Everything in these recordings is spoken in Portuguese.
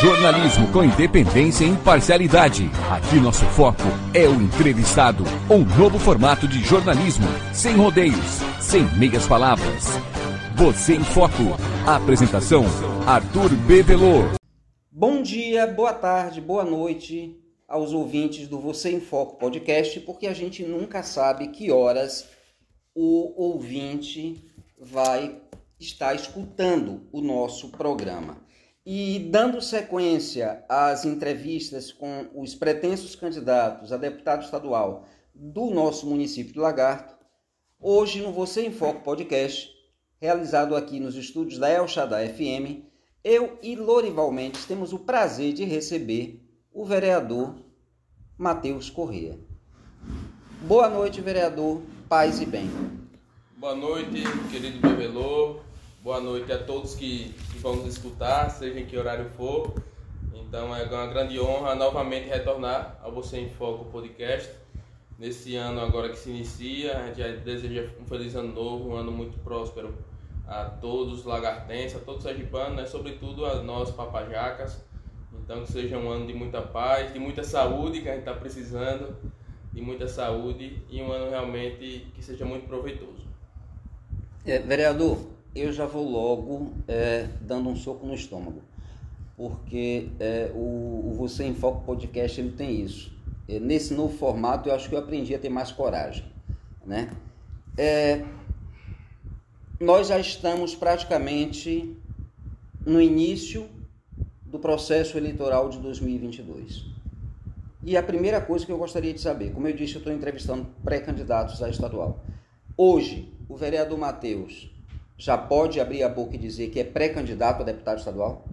Jornalismo com independência e imparcialidade. Aqui nosso foco é o entrevistado. Um novo formato de jornalismo, sem rodeios, sem meias palavras. Você em Foco. Apresentação: Arthur Bevelô. Bom dia, boa tarde, boa noite aos ouvintes do Você em Foco podcast, porque a gente nunca sabe que horas o ouvinte vai estar escutando o nosso programa. E dando sequência às entrevistas com os pretensos candidatos a deputado estadual do nosso município de Lagarto, hoje no Você em Foco podcast, realizado aqui nos estúdios da El Shaddai FM, eu e Lorival Mendes temos o prazer de receber o vereador Matheus Corrêa. Boa noite, vereador. Paz e bem. Boa noite, querido Bebelô. Boa noite a todos que, que vão nos escutar, seja em que horário for. Então é uma grande honra novamente retornar ao Você em Foco podcast. Nesse ano agora que se inicia, a gente deseja um feliz ano novo, um ano muito próspero a todos os lagartenses, a todos os sergipanos, né? sobretudo a nós papajacas. Então que seja um ano de muita paz, de muita saúde que a gente está precisando, de muita saúde e um ano realmente que seja muito proveitoso. É, vereador, eu já vou logo é, dando um soco no estômago, porque é, o, o, Você em Foco Podcast ele tem isso. É, nesse novo formato, eu acho que eu aprendi a ter mais coragem, né? É, nós já estamos praticamente no início do processo eleitoral de 2022. E a primeira coisa que eu gostaria de saber, como eu disse, eu estou entrevistando pré-candidatos a estadual. Hoje, o vereador Matheus já pode abrir a boca e dizer que é pré-candidato a deputado estadual?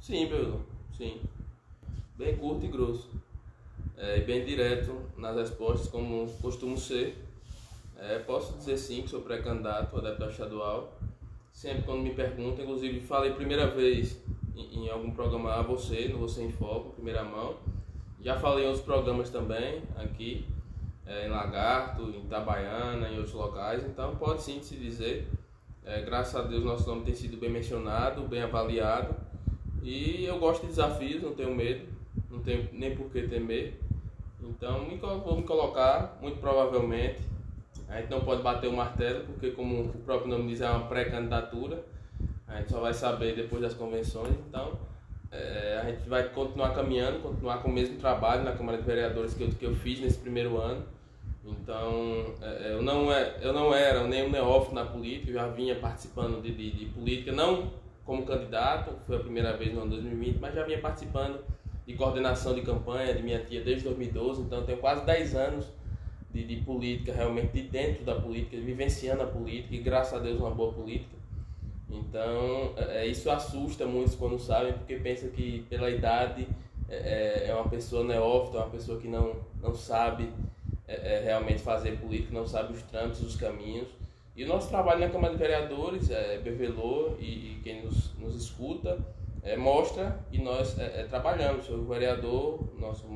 Sim, Pedro, sim. Bem curto e grosso. É, e bem direto nas respostas, como costumo ser. É, posso dizer sim que sou pré-candidato a deputado estadual. Sempre quando me perguntam, inclusive falei primeira vez em, em algum programa a você, no Você em Foco, primeira mão. Já falei em outros programas também, aqui, é, em Lagarto, em Itabaiana, em outros locais. Então pode sim se dizer é, graças a Deus, nosso nome tem sido bem mencionado, bem avaliado. E eu gosto de desafios, não tenho medo, não tenho nem por que temer. Então, vou me colocar, muito provavelmente. A gente não pode bater o martelo, porque, como o próprio nome diz, é uma pré-candidatura. A gente só vai saber depois das convenções. Então, é, a gente vai continuar caminhando, continuar com o mesmo trabalho na Câmara de Vereadores que eu, que eu fiz nesse primeiro ano. Então, é, é, eu não, é, eu não era nem um neófito na política, eu já vinha participando de, de, de, política, não como candidato, foi a primeira vez no ano 2020, mas já vinha participando de coordenação de campanha de minha tia desde 2012, então tenho quase 10 anos de, de política, realmente de dentro da política, vivenciando a política, e graças a Deus uma boa política. Então, é, isso assusta muitos quando sabem, porque pensam que pela idade é, é uma pessoa neófita, uma pessoa que não, não sabe é, é, realmente fazer política, não sabe os trâmites, os caminhos. E o nosso trabalho na Câmara de Vereadores, é, Bevelô e, e quem nos, nos escuta, é, mostra que nós é, é, trabalhamos. O vereador, nosso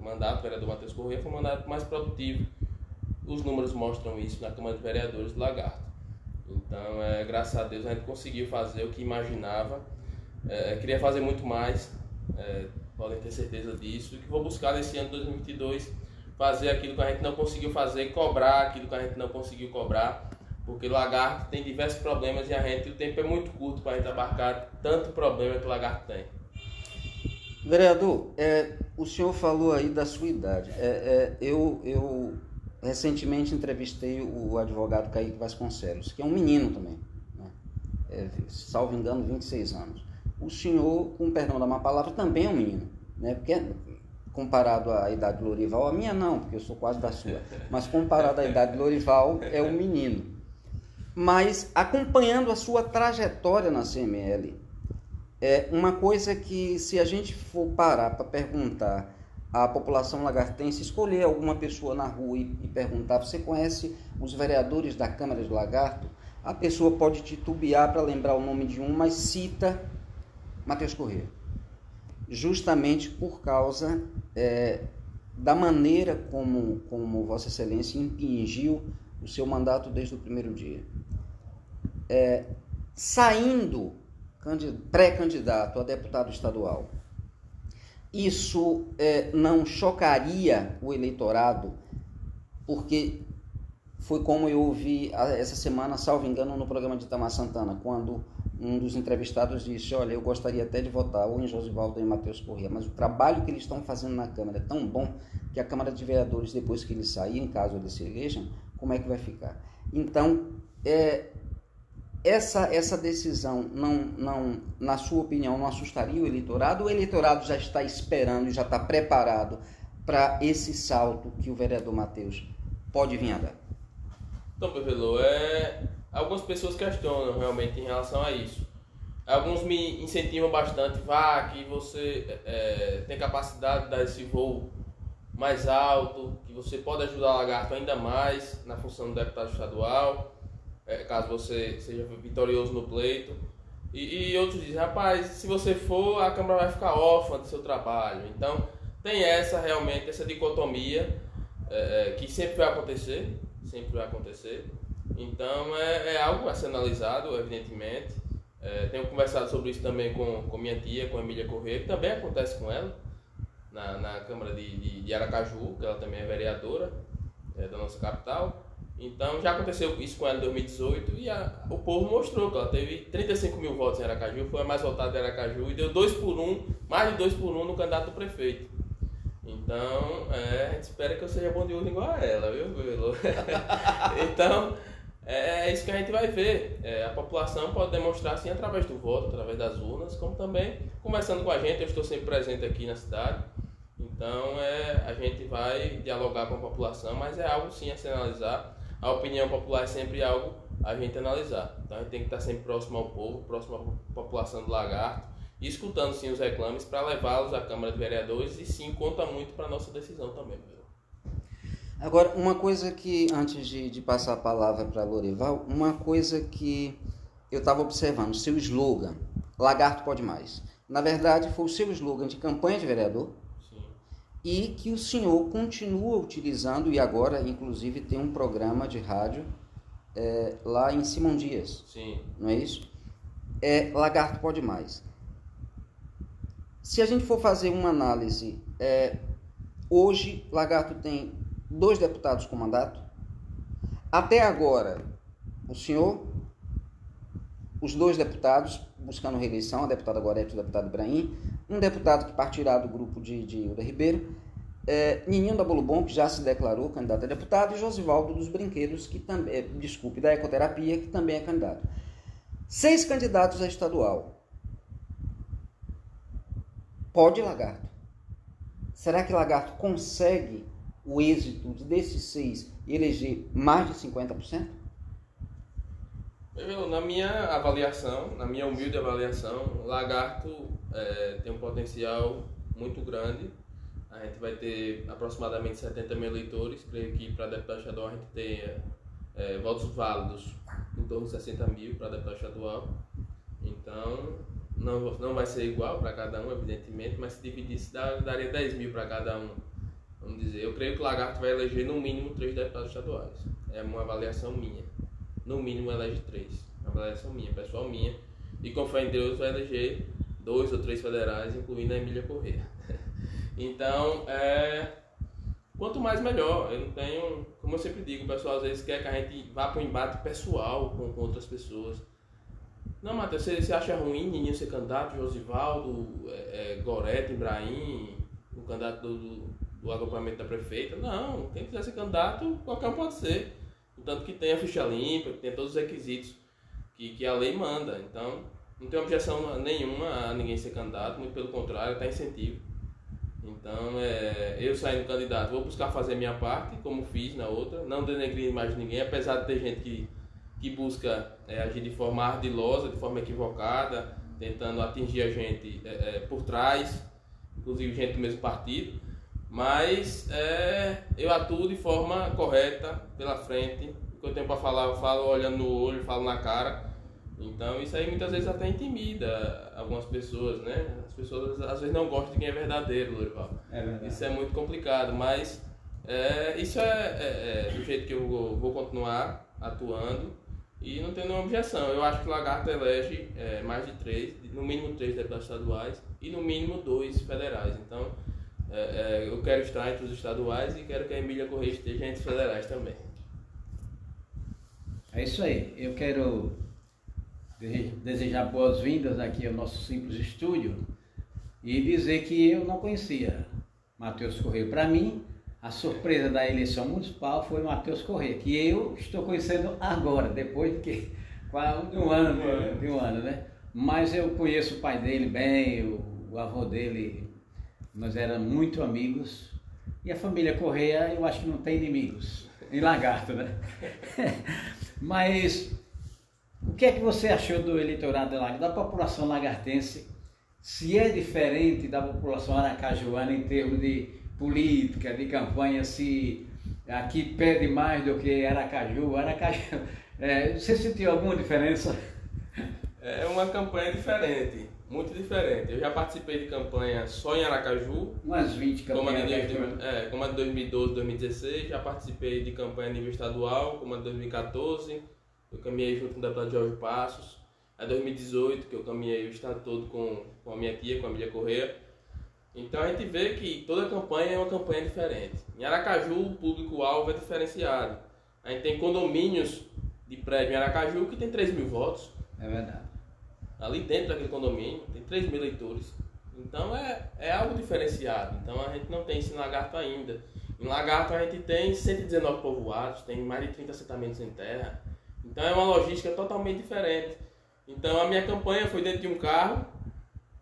mandato, o vereador Matheus Corrêa, foi o mandato mais produtivo. Os números mostram isso na Câmara de Vereadores do Lagarto. Então, é, graças a Deus, a gente conseguiu fazer o que imaginava. É, queria fazer muito mais, é, podem ter certeza disso. E que vou buscar nesse ano de 2022 fazer aquilo que a gente não conseguiu fazer, cobrar aquilo que a gente não conseguiu cobrar, porque o lagarto tem diversos problemas e a gente, o tempo é muito curto para a gente abarcar tanto problema que o lagarto tem. Vereador, é, o senhor falou aí da sua idade. É, é, eu, eu recentemente entrevistei o advogado Kaique Vasconcelos, que é um menino também, né? é, salvo engano, 26 anos. O senhor, com perdão da má palavra, também é um menino, né? porque comparado à idade do Lorival, a minha não, porque eu sou quase da sua, mas comparado à idade do Lorival, é um menino. Mas acompanhando a sua trajetória na CML, é uma coisa que se a gente for parar para perguntar à população lagartense, escolher alguma pessoa na rua e, e perguntar, você conhece os vereadores da Câmara de Lagarto? A pessoa pode titubear para lembrar o nome de um, mas cita Matheus Corrêa justamente por causa é, da maneira como, como Vossa Excelência impingiu o seu mandato desde o primeiro dia. É, saindo pré-candidato a deputado estadual, isso é, não chocaria o eleitorado, porque foi como eu ouvi essa semana, salvo engano, no programa de Itamar Santana, quando um dos entrevistados disse, olha, eu gostaria até de votar ou em Josivaldo ou em Matheus Corrêa, mas o trabalho que eles estão fazendo na Câmara é tão bom que a Câmara de Vereadores, depois que eles saírem, caso eles se elejam, como é que vai ficar? Então, é, essa, essa decisão, não, não, na sua opinião, não assustaria o eleitorado? O eleitorado já está esperando e já está preparado para esse salto que o vereador Matheus pode vir a dar? Então, Pevelo, é... algumas pessoas questionam realmente em relação a isso. Alguns me incentivam bastante, vá, que você é, tem capacidade de dar esse voo mais alto, que você pode ajudar o Lagarto ainda mais na função do deputado estadual é, caso você seja vitorioso no pleito. E, e, outros dizem, rapaz, se você for, a Câmara vai ficar órfã do seu trabalho. Então, tem essa realmente, essa dicotomia é, é, que sempre vai acontecer, sempre vai acontecer. Então, é, é algo a ser analisado, evidentemente. É, tenho conversado sobre isso também com, com minha tia, com a Emília Corrêa, que também acontece com ela, na, na Câmara de, de, de Aracaju, que ela também é vereadora é, da nossa capital. Então já aconteceu isso com ela em 2018 e a, o povo mostrou que ela teve 35 mil votos em Aracaju, foi a mais votada de Aracaju e deu 2 por 1, um, mais de 2 por 1 um no candidato prefeito. Então, é, a gente espera que eu seja bom de urna igual a ela, viu, então, é, é, isso que a gente vai ver. É, a população pode demonstrar assim através do voto, através das urnas, como também conversando com a gente. Eu estou sempre presente aqui na cidade. Então, é, a gente vai dialogar com a população, mas é algo sim a se analisar a opinião popular é sempre algo a gente analisar. Então a gente tem que estar sempre próximo ao povo, próximo à população do lagarto, e escutando sim os reclames para levá-los à Câmara de Vereadores e sim conta muito para a nossa decisão também. Agora, uma coisa que, antes de, de passar a palavra para Loreval, uma coisa que eu estava observando, seu slogan, Lagarto Pode Mais. Na verdade, foi o seu slogan de campanha de vereador, e que o senhor continua utilizando e agora, inclusive, tem um programa de rádio é, lá em Simão Dias. Sim. Não é isso? É Lagarto Pode Mais. Se a gente for fazer uma análise, é, hoje Lagarto tem dois deputados com mandato. Até agora, o senhor, os dois deputados buscando reeleição, a deputada Gorete e o deputado Ibrahim, um deputado que partirá do grupo de, de Hilda Ribeiro, é, Nininho da Bolo que já se declarou candidato a deputado, e Josivaldo dos Brinquedos, que também, desculpe, da Ecoterapia, que também é candidato. Seis candidatos a estadual. Pode Lagarto. Será que Lagarto consegue o êxito desses seis eleger mais de 50%? Eu, na minha avaliação, na minha humilde avaliação, Lagarto é, tem um potencial muito grande. A gente vai ter aproximadamente 70 mil eleitores. Creio que para deputado estadual a gente tenha é, votos válidos em torno de 60 mil para deputado estadual. Então, não, não vai ser igual para cada um, evidentemente, mas se dividisse, daria 10 mil para cada um. Vamos dizer, eu creio que o Lagarto vai eleger no mínimo três deputados estaduais. É uma avaliação minha. No mínimo elege três. Avaliação minha, pessoal minha. E com fé em Deus vai eleger dois ou três federais, incluindo a Emília Corrêa. então, é, quanto mais melhor. Eu não tenho, como eu sempre digo, o pessoal às vezes quer que a gente vá para um embate pessoal com, com outras pessoas. Não, Matheus, você, você acha ruim Nininho ser candidato, Josivaldo, é, é, Gorete, Ibrahim, o candidato do, do, do agrupamento da prefeita? Não, quem quiser ser candidato, qualquer um pode ser. Tanto que tem a ficha limpa, que tem todos os requisitos que, que a lei manda. Então, não tem objeção nenhuma a ninguém ser candidato, muito pelo contrário, está incentivo. Então, é, eu saindo candidato, vou buscar fazer minha parte, como fiz na outra, não denegrir mais ninguém, apesar de ter gente que, que busca é, agir de forma ardilosa, de forma equivocada, tentando atingir a gente é, é por trás, inclusive gente do mesmo partido. Mas é, eu atuo de forma correta, pela frente. O que eu tenho para falar, eu falo olhando no olho, falo na cara então isso aí muitas vezes até intimida algumas pessoas, né? As pessoas às vezes não gostam de quem é verdadeiro, Lorival. É verdade. Isso é muito complicado, mas é, isso é, é, é, do jeito que eu vou, vou continuar atuando. E não tem nenhuma objeção. Eu acho que o Lagarto elege é, mais de três, no mínimo três deputados estaduais e no mínimo dois federais. Então, é, é, eu quero estar entre os estaduais e quero que a Emília Correia esteja entre os federais também. É isso aí. Eu quero desejar boas-vindas aqui ao nosso simples estúdio e dizer que eu não conhecia Matheus Correia. Para mim, a surpresa da eleição municipal foi Matheus Correia, que eu estou conhecendo agora, depois de que quase um ano, né? de um ano, né? Mas eu conheço o pai dele bem, o, o avô dele, nós éramos muito amigos. E a família Correia, eu acho que não tem inimigos, em lagarto, né? Mas o que é que você achou do eleitorado da população lagartense? Se é diferente da população aracajuana em termos de política, de campanha, se aqui pede mais do que Aracaju. Aracaju, é, você sentiu alguma diferença? É uma campanha diferente, muito diferente. Eu já participei de campanha só em Aracaju. Umas 20 campanhas. Como a de, é, como a de 2012, 2016. Já participei de campanha a nível estadual, como a de 2014. Eu caminhei junto com o deputado Jorge Passos. A 2018, que eu caminhei o estado todo com, com a minha tia, com a Emília Correia. Então a gente vê que toda campanha é uma campanha diferente. Em Aracaju, o público-alvo é diferenciado. A gente tem condomínios de prédio em Aracaju que tem 3 mil votos. É verdade. Ali dentro daquele condomínio tem 3 mil eleitores. Então é, é algo diferenciado. Então a gente não tem isso em Lagarto ainda. Em Lagarto a gente tem 119 povoados, tem mais de 30 assentamentos em terra. Então é uma logística totalmente diferente. Então a minha campanha foi dentro de um carro,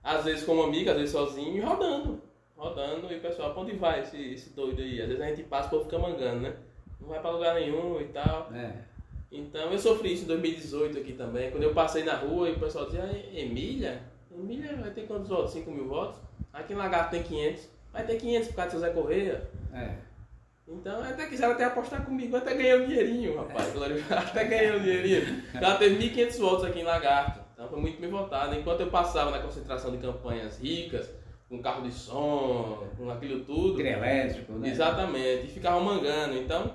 às vezes com uma amiga, às vezes sozinho, e rodando. Rodando, e o pessoal, pra onde vai esse, esse doido aí? Às vezes a gente passa, o povo fica mangando, né? Não vai pra lugar nenhum e tal. É. Então eu sofri isso em 2018 aqui também, quando eu passei na rua e o pessoal dizia, Emília? Emília vai ter quantos votos? 5 mil votos? Aqui em Lagarto tem 500. Vai ter 500 por causa do Zé Correia. É. Então até quiseram até apostar comigo, até ganhei um dinheirinho, rapaz. É. Até ganhei um dinheirinho. Ela teve 1.500 votos aqui em Lagarto. Então foi muito bem votado. Enquanto eu passava na concentração de campanhas ricas, com carro de som, com aquilo tudo. elétrico, né? Exatamente. E ficava mangando. Então,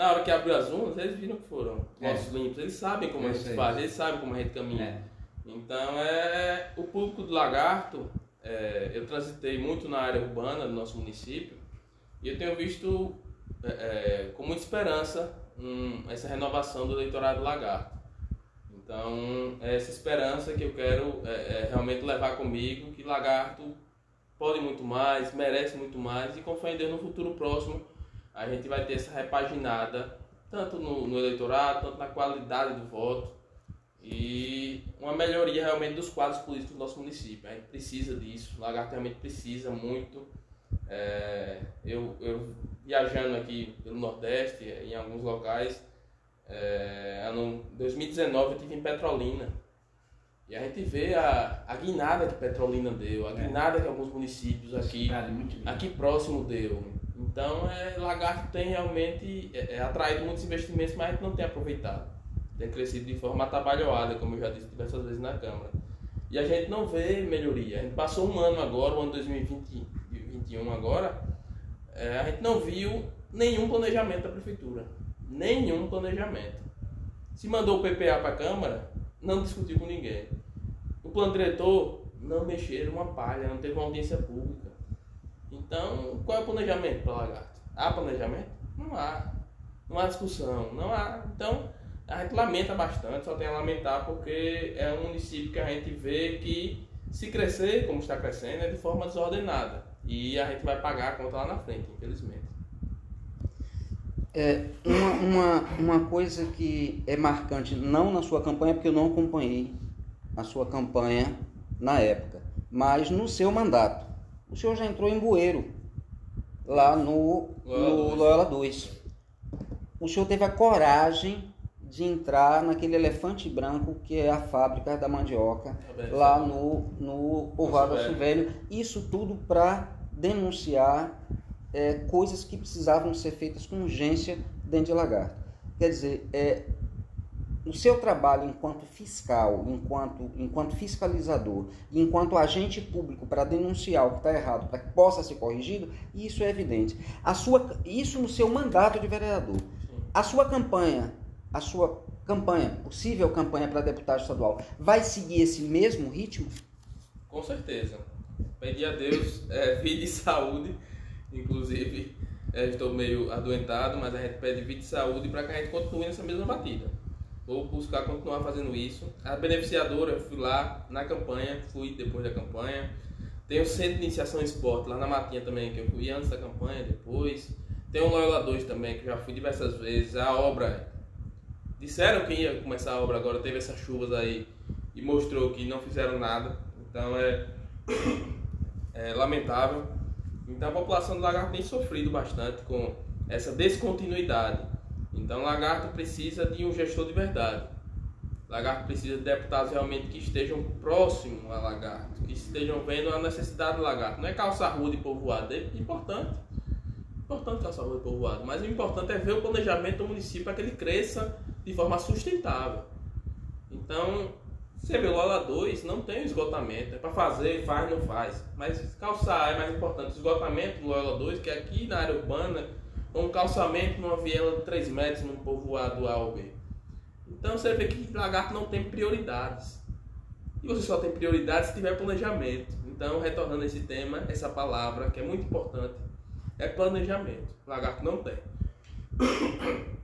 na hora que abriu as urnas, eles viram que foram é. limpos. Eles sabem como a gente faz, eles sabem como a gente caminha. É. Então, é, o público do Lagarto, é, eu transitei muito na área urbana do nosso município e eu tenho visto é, é, com muita esperança um, essa renovação do eleitorado do Lagarto. Então, é essa esperança que eu quero é, é, realmente levar comigo, que Lagarto pode muito mais, merece muito mais, e com fé em Deus, no futuro próximo, a gente vai ter essa repaginada, tanto no, no eleitorado, tanto na qualidade do voto, e uma melhoria realmente dos quadros políticos do nosso município. A gente precisa disso, Lagarto realmente precisa muito. É, eu, eu viajando aqui pelo Nordeste, em alguns locais, é, ano 2019 eu estive em Petrolina. E a gente vê a, a guinada que Petrolina deu, a é. guinada que alguns municípios aqui, aqui próximo deu. Então, é, Lagarto tem realmente é, é, atraído muitos investimentos, mas a gente não tem aproveitado. Tem crescido de forma atabalhoada, como eu já disse diversas vezes na Câmara. E a gente não vê melhoria. A gente passou um ano agora, o ano 2021 agora, é, a gente não viu nenhum planejamento da Prefeitura nenhum planejamento. Se mandou o PPA para a Câmara, não discutiu com ninguém. O plano diretor não mexeram uma palha, não teve uma audiência pública. Então, qual é o planejamento para Lagarto? Há planejamento? Não há. Não há discussão, não há. Então, a gente lamenta bastante, só tem a lamentar porque é um município que a gente vê que se crescer, como está crescendo, é de forma desordenada. E a gente vai pagar a conta lá na frente, infelizmente. É, uma, uma, uma coisa que é marcante, não na sua campanha, porque eu não acompanhei a sua campanha na época, mas no seu mandato. O senhor já entrou em Bueiro, lá no, Loyola 2. O senhor teve a coragem de entrar naquele elefante branco que é a fábrica da mandioca, lá no, no povoado Velho. Isso tudo para denunciar é, coisas que precisavam ser feitas com urgência dentro de Lagarto. Quer dizer, é, o seu trabalho enquanto fiscal, enquanto, enquanto fiscalizador, enquanto agente público para denunciar o que está errado, para que possa ser corrigido, isso é evidente. A sua, isso no seu mandato de vereador. A sua campanha a sua campanha, possível campanha para deputado estadual, vai seguir esse mesmo ritmo? Com certeza. Pedir a Deus é, vida e saúde, inclusive é, estou meio adoentado, mas a gente pede vida e saúde para que a gente continue nessa mesma batida. Vou buscar continuar fazendo isso. A beneficiadora, eu fui lá na campanha, fui depois da campanha. Tem o Centro de Iniciação Esporte lá na Matinha também, que eu fui antes da campanha, depois. Tem o Loyola 2 também, que eu já fui diversas vezes. A obra disseram que ia começar a obra agora, teve essas chuvas aí e mostrou que não fizeram nada. Então é, é lamentável. Então a população do Lagarto tem sofrido bastante com essa descontinuidade. Então Lagarto precisa de um gestor de verdade. Lagarto precisa de deputados realmente que estejam próximos a Lagarto, que estejam vendo a necessidade do Lagarto. Não é calçar rua de povoado, é importante. Importante calçar rua de povoado, mas o importante é ver o planejamento do município para que ele cresça de forma sustentável. Então, você vê Lola 2, não tem esgotamento. É para fazer, faz, não faz. Mas calçar é mais importante. O esgotamento do Lola 2, que é aqui na área urbana, um calçamento numa viela de 3 metros num povoado A ou B. Então você vê que lagarto não tem prioridades. E você só tem prioridades se tiver planejamento. Então, retornando a esse tema, essa palavra que é muito importante é planejamento. Lagarto não tem.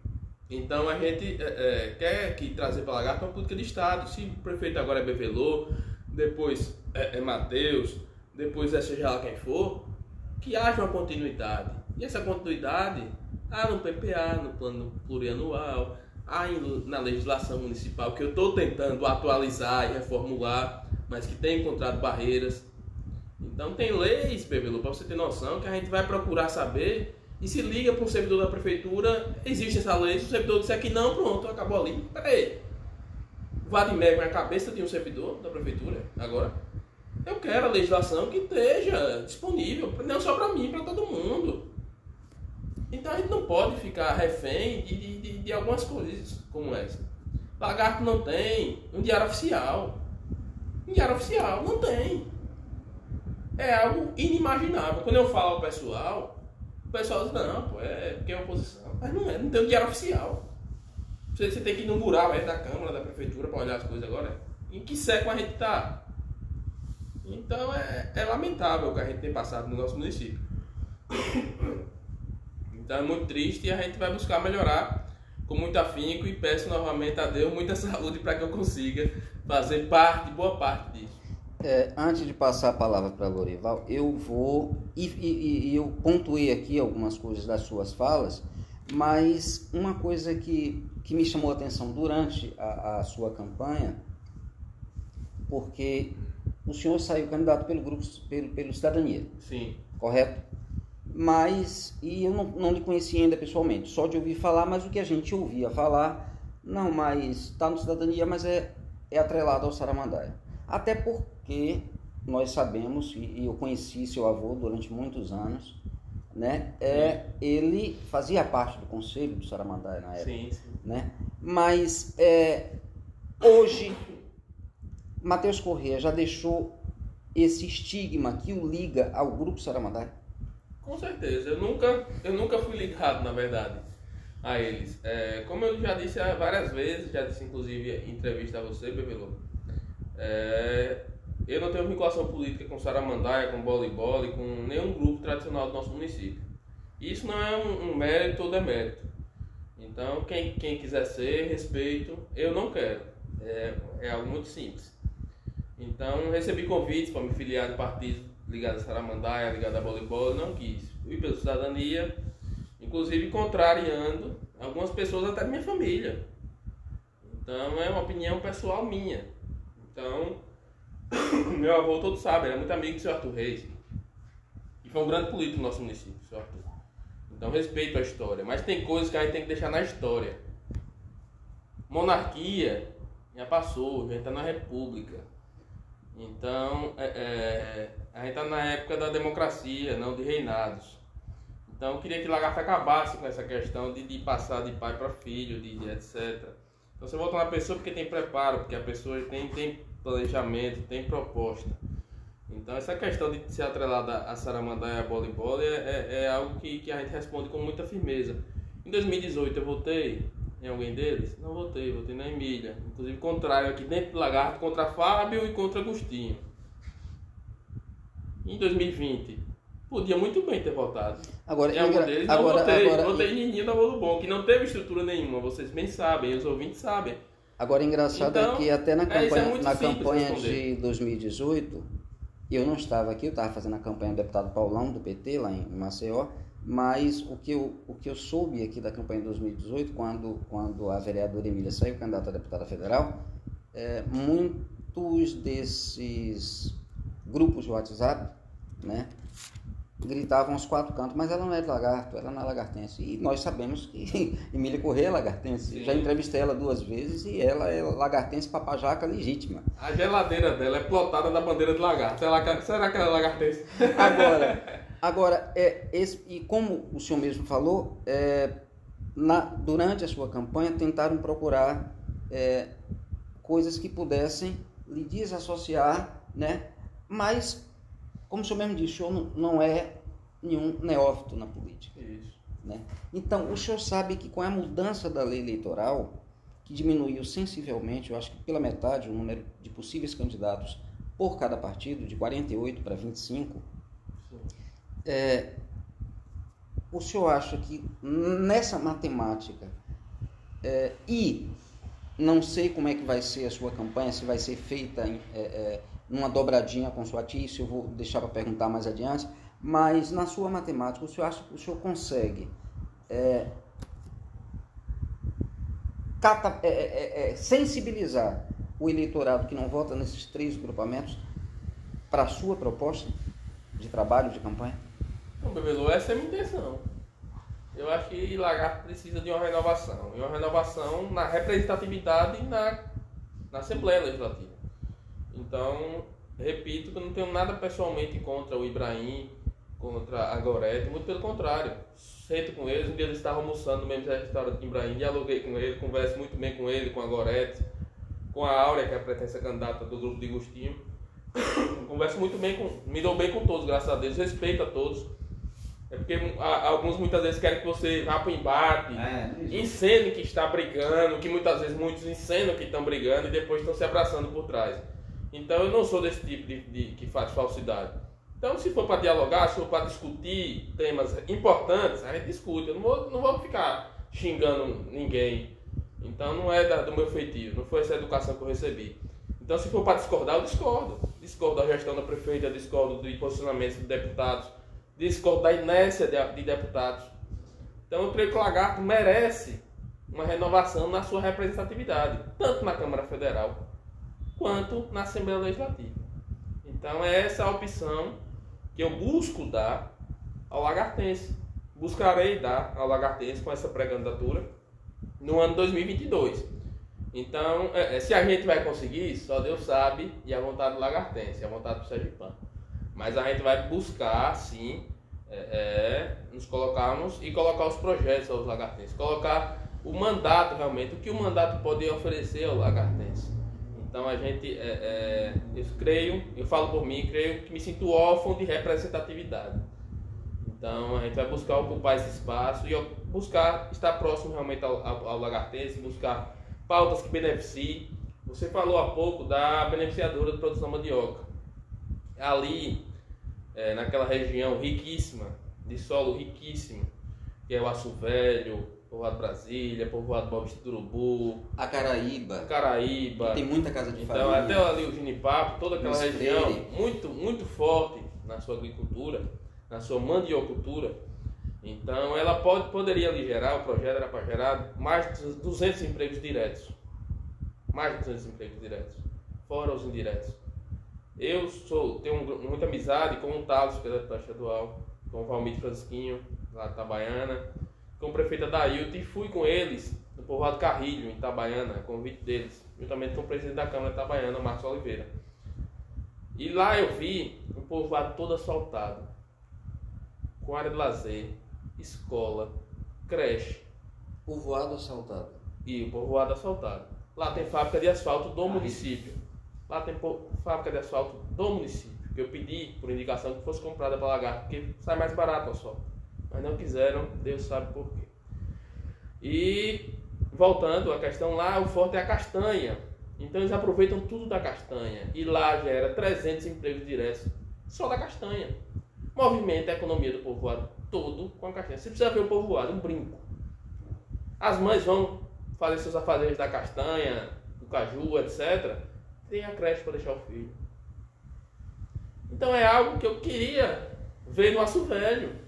Então a gente é, é, quer que trazer para Lagarto uma política de Estado. Se o prefeito agora é Bevelô, depois é, é Mateus, depois é seja lá quem for, que haja uma continuidade. E essa continuidade há no PPA, no plano plurianual, há na legislação municipal, que eu estou tentando atualizar e reformular, mas que tem encontrado barreiras. Então tem leis, Bevelô, para você ter noção, que a gente vai procurar saber e se liga para um servidor da prefeitura, existe essa lei, se o servidor disser que não, pronto, acabou ali. Peraí. Vadimec na cabeça de um servidor da prefeitura, agora. Eu quero a legislação que esteja disponível, não só para mim, para todo mundo. Então a gente não pode ficar refém de, de, de, algumas coisas como essa. Lagarto não tem um diário oficial. Um diário oficial, não tem. É algo inimaginável. Quando eu falo ao pessoal, o pessoal diz, não, pô, é porque é oposição. Mas não é, não tem o diário oficial. Você, você tem que ir no mural aí da Câmara, da Prefeitura, para olhar as coisas agora. Em que século a gente está? Então é, é lamentável o que a gente tem passado no nosso município. Então é muito triste e a gente vai buscar melhorar com muito afinco e peço novamente a Deus muita saúde para que eu consiga fazer parte, boa parte disso. É, antes de passar a palavra para Lorival, eu vou. E, e, e, eu pontuei aqui algumas coisas das suas falas, mas uma coisa que, que me chamou a atenção durante a, a sua campanha, porque o senhor saiu candidato pelo grupo pelo, pelo Cidadania. Sim. Correto? Mas, e eu não, não lhe conhecia ainda pessoalmente, só de ouvir falar, mas o que a gente ouvia falar, não, mas está no Cidadania, mas é, é atrelado ao Saramandaia. Até porque nós sabemos, e eu conheci seu avô durante muitos anos, né? É, ele fazia parte do conselho do Saramandaia na época. Sim, sim. Né? Mas é, hoje, Matheus Corrêa já deixou esse estigma que o liga ao grupo Saramandaia? Com certeza. Eu nunca, eu nunca fui ligado, na verdade, a eles. É, como eu já disse várias vezes, já disse inclusive em entrevista a você, Bebelô, é, eu não tenho vinculação política com Saramandaia, com voleibol e com nenhum grupo tradicional do nosso município. Isso não é um, um mérito ou demérito. Então, quem, quem quiser ser, respeito, eu não quero. É, é algo muito simples. Então, recebi convites para me filiar de partidos ligados a Saramandaia, ligados a voleibol, não quis. Fui pela cidadania, inclusive contrariando algumas pessoas até minha família. Então, é uma opinião pessoal minha. Então, meu avô todo sabe, era muito amigo do seu Arthur Reis. E foi um grande político no nosso município, seu Arthur. Então, respeito a história. Mas tem coisas que a gente tem que deixar na história. Monarquia já passou, gente está na República. Então, é, é, a gente está na época da democracia, não de reinados. Então, eu queria que Lagarto acabasse com essa questão de, de passar de pai para filho, de, de etc. Então, você volta na pessoa porque tem preparo, porque a pessoa tem, tem planejamento, tem proposta. Então, essa questão de ser atrelada a Saramandá e a bola bola é, é, é, algo que, que a gente responde com muita firmeza. Em 2018 eu votei em alguém deles? Não votei, votei na Emília. Inclusive contrário aqui dentro do Lagarto contra Fábio e contra Agostinho. Em 2020, podia muito bem ter votado. Agora, em algum deles não agora, votei. agora, votei em Nininho da Bolo Bom, que não teve estrutura nenhuma, vocês bem sabem, os ouvintes sabem. Agora, engraçado Então, é que até na é, é campanha, muito na simples campanha responder. de 2018, eu não estava aqui, eu estava fazendo a campanha do deputado Paulão, do PT, lá em Maceió, mas o que eu, o que eu soube aqui da campanha de 2018, quando, quando a vereadora Emília saiu candidata a deputada federal, é, muitos desses grupos de WhatsApp, né, gritavam aos quatro cantos, mas ela não é de lagarto, ela não é lagartense. E nós sabemos que Emília Corrêa é lagartense. Sim. Já entrevistei ela duas vezes e ela é lagartense papajaca legítima. A geladeira dela é plotada da bandeira de lagarto. Será que, será que ela é lagartense? Agora, agora é, esse, e como o senhor mesmo falou, é, na, durante a sua campanha tentaram procurar é, coisas que pudessem lhe desassociar, né? Mas, como o senhor mesmo disse, o senhor não, é nenhum neófito na política. Isso. Né? Então, o senhor sabe que com a mudança da lei eleitoral, que diminuiu sensivelmente, eu acho que pela metade, o número de possíveis candidatos por cada partido, de 48 para 25, Sim. é, o senhor acha que nessa matemática, é, e não sei como é que vai ser a sua campanha, se vai ser feita é, é, numa dobradinha com sua tia, isso eu vou deixar para perguntar mais adiante, mas na sua matemática, o senhor acha que o senhor consegue é, cata- é, é, é, sensibilizar o eleitorado que não vota nesses três grupamentos para a sua proposta de trabalho, de campanha? Bom, Bebelu, essa é a minha intenção. Eu acho que Lagarto precisa de uma renovação. E uma renovação na representatividade e na, na Assembleia Legislativa. Então, repito que eu não tenho nada pessoalmente contra o Ibrahim, contra a Gorete, muito pelo contrário. Sento com eles, um dia eles estavam almoçando no mesmo restaurante que Ibrahim, dialoguei com ele, converso muito bem com ele, com a Gorete, com a Áurea, que é a pretensa candidata do grupo de Agostinho. Converso muito bem com. Me dou bem com todos, graças a Deus, respeito a todos. É porque a- alguns muitas vezes querem que você vá para o embate, É, encene que está brigando, que muitas vezes muitos encenam que estão brigando e depois estão se abraçando por trás. Então eu não sou desse tipo de, de- que faz falsidade. Então se for para dialogar, se for para discutir temas importantes, a gente discute. Eu não vou, não vou ficar xingando ninguém. Então não é da- do meu feitio, não foi essa educação que eu recebi. Então se for para discordar, eu discordo. Discordo da gestão da prefeita, discordo de posicionamentos de deputados, discordo da inércia de, de deputados. Então eu creio que o Lagarto merece uma renovação na sua representatividade, tanto na Câmara Federal quanto na Assembleia Legislativa. Então é essa a opção que eu busco dar ao Lagartense. Buscarei dar ao Lagartense com essa pré-candidatura no ano 2022. Então, é, é, se a gente vai conseguir, só Deus sabe, e a vontade do Lagartense, a vontade do Sergipano. Mas a gente vai buscar, sim, é, é, nos colocarmos e colocar os projetos aos lagartenses, colocar o mandato realmente, o que o mandato pode oferecer ao lagartense. Então a gente, é, é, eu creio, eu falo por mim, creio que me sinto órfão de representatividade. Então a gente vai buscar ocupar esse espaço e buscar estar próximo realmente ao, ao, ao lagartense, buscar pautas que beneficiem. Você falou há pouco da beneficiadora de produção de mandioca. Ali, é, naquela região riquíssima, de solo riquíssimo, que é o Aço Velho, povoado Brasília, povoado Paulista do Urubu, A Caraíba, Caraíba. tem muita casa de Então, família. até ali o Ginipapo, toda aquela região, Freire. muito, muito forte na sua agricultura, na sua mandiocultura. Então, ela pode, poderia ali gerar, o projeto era para gerar mais de 200 empregos diretos. Mais de 200 empregos diretos. Fora os indiretos. Eu sou, tenho muita amizade com o Talos, que é deputado estadual, com o Valmir Francisquinho, lá de Itabaiana, com o prefeito Adailton, e fui com eles no povoado Carrilho, em Itabaiana, a convite deles, juntamente com o presidente da Câmara Itabaiana, Marcos Oliveira. E lá eu vi um povoado todo asfaltado, com área de lazer, escola, creche Povoado assaltado. e o povoado asfaltado. Lá tem fábrica de asfalto do Ah, município. Lá tem fábrica de asfalto do município. Que eu pedi, por indicação, que fosse comprada para Lagarto, porque sai mais barato o asfalto. Mas não quiseram, Deus sabe por quê. E voltando à questão lá, o forte é a castanha. Então eles aproveitam tudo da castanha. E lá gera 300 empregos diretos só da castanha. Movimenta a economia do povoado todo com a castanha. Você precisa ver o povoado, um brinco. As mães vão fazer seus afazeres da castanha, do caju, etc. Tem a creche para deixar o filho. Então é algo que eu queria ver no Aço Velho.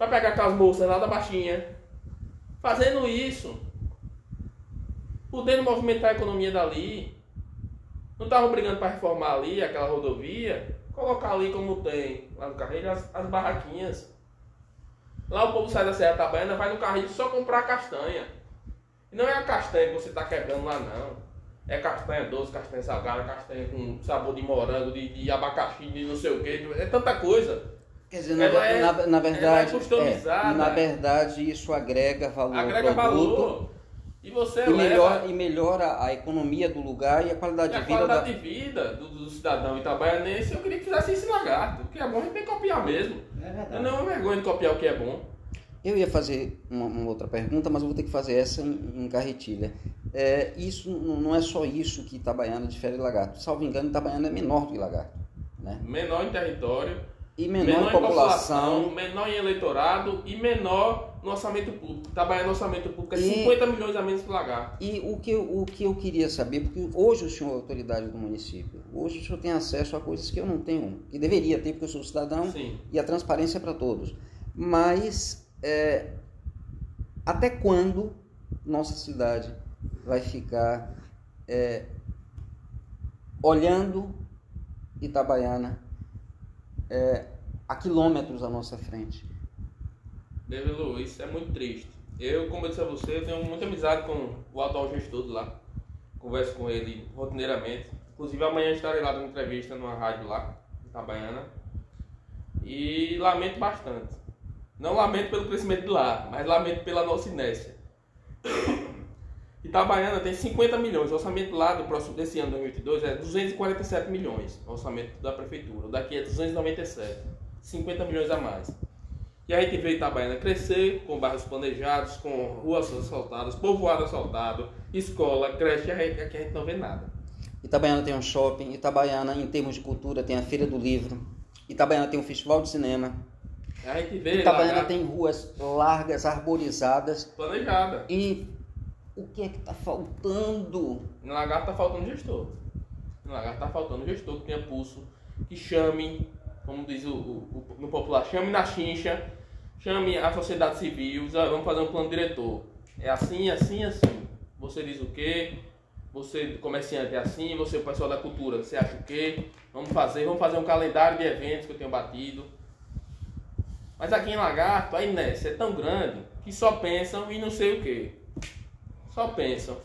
Para pegar aquelas moças lá da baixinha, fazendo isso, podendo movimentar a economia dali. Não estavam brigando para reformar ali aquela rodovia, colocar ali como tem lá no Carreiro as, as barraquinhas. Lá o povo sai da Serra Tabaiana, vai no Carreiro só comprar castanha. E não é a castanha que você está quebrando lá não. É castanha doce, castanha salgada, castanha com sabor de morango, de, de abacaxi, de não sei o que. É tanta coisa. Quer dizer, na, é, na, na, verdade, é, na verdade isso agrega valor agrega produto. Valor. E você e, melhora, e melhora a economia do lugar e a qualidade e de vida. A qualidade da... de vida do, do cidadão itabaianense, eu queria que fizesse esse lagarto. O que é bom a gente tem que copiar mesmo. É eu não é vergonha de copiar o que é bom. Eu ia fazer uma, uma, outra pergunta, mas eu vou ter que fazer essa em, em carretilha. É, isso não é só isso que Itabaiana difere de Lagarto. Salvo engano, Itabaiana é menor do que Lagarto. Né? Menor em território, e menor, menor em população, população, menor em eleitorado e menor no orçamento público. Itabaiana no orçamento público é e, 50 milhões a menos que Lagarto. E o que, eu, o que eu queria saber, porque hoje o senhor é autoridade do município, hoje o senhor tem acesso a coisas que eu não tenho, que deveria ter, porque eu sou cidadão Sim. e a transparência é para todos. Mas é, até quando nossa cidade vai ficar é, olhando Itabaiana é, a quilômetros à nossa frente. David isso é muito triste. Eu, como eu disse a você, eu tenho muita amizade com o atual gestor lá. Converso com ele rotineiramente. Inclusive amanhã estarei lá dando entrevista numa rádio lá, Itabaiana. E lamento bastante. Não lamento pelo crescimento de lá, mas lamento pela nossa inércia. Itabaiana tem 50 milhões, o orçamento lá do próximo desse ano 2022 é 247 milhões, o orçamento da prefeitura. O daqui é 297, 50 milhões a mais. E a gente vê Itabaiana crescer com bairros planejados, com ruas assaltadas, povoado assaltado, escola, creche, aqui a gente não vê nada. Itabaiana tem um shopping, Itabaiana em termos de cultura tem a Feira do Livro, Itabaiana tem um festival de cinema. A gente vê Itabaiana tem ruas largas, arborizadas. Planejada. E o que é que está faltando? No Lagarto está faltando gestor. No Lagarto está faltando gestor que tenha pulso, que chame, como diz o, o, o no popular, chame na chincha, chame a sociedade civil, vamos fazer um plano diretor. É assim, assim, assim. Você diz o quê? Você, comerciante, é assim. Você, pessoal da cultura, você acha o quê? Vamos fazer, vamos fazer um calendário de eventos que eu tenho batido. Mas aqui em Lagarto, a inércia é tão grande que só pensam em não sei o quê. Só pensam.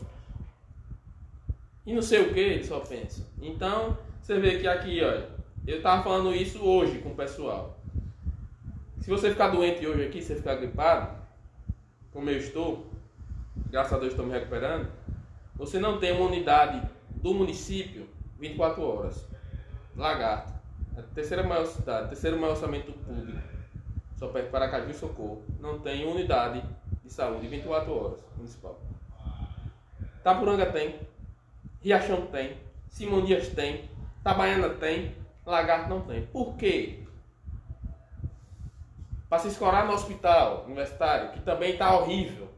E não sei o que, eles só pensam. Então, você vê que aqui, olha, eu tava falando isso hoje com o pessoal. Se você ficar doente hoje aqui, você ficar gripado, como eu estou, graças a Deus estou me recuperando, você não tem uma unidade do município 24 horas. Lagarto. A terceira maior cidade, terceiro maior orçamento público. Só perto de Paracaju e Socorro. Não tem unidade de saúde 24 horas municipal. Tapuranga tem, Riachão tem, Simonias tem, Tabaiana tem, Lagarto não tem. Por quê? Para se escorar no hospital universitário, que também está horrível.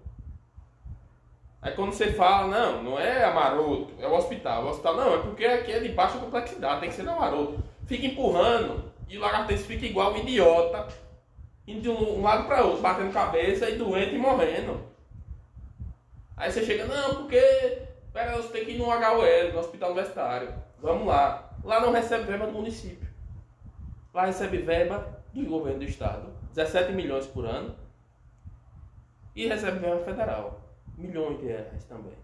Aí quando você fala, não, não é a maroto, é o hospital. O hospital não, é porque aqui é de baixa complexidade, tem que ser na maroto. Fica empurrando e o lagartense fica igual um idiota, indo de um, lado para outro, batendo cabeça e doente e morrendo. Aí você chega, não, porque pera, você tem que ir no HUL, no hospital universitário. Vamos lá. Lá não recebe verba do município. Lá recebe verba do governo do estado. 17 milhões por ano. E recebe verba federal. Milhões de reais também.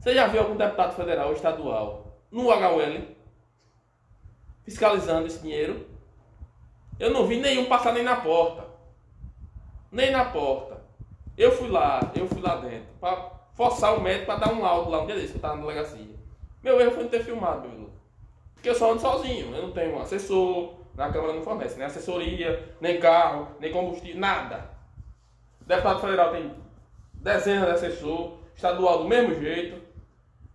Você já viu algum deputado federal ou estadual no HUL fiscalizando esse dinheiro? Eu não vi nenhum passar nem na porta. Nem na porta. Eu fui lá, eu fui lá dentro forçar o médico para dar um laudo lá um dia desse que eu tava na delegacia. Meu erro foi não ter filmado, meu irmão. Porque eu só ando sozinho, eu não tenho assessor, na Câmara não fornece nem assessoria, nem carro, nem combustível, nada. Deputado federal tem dezenas de assessor, estadual do mesmo jeito.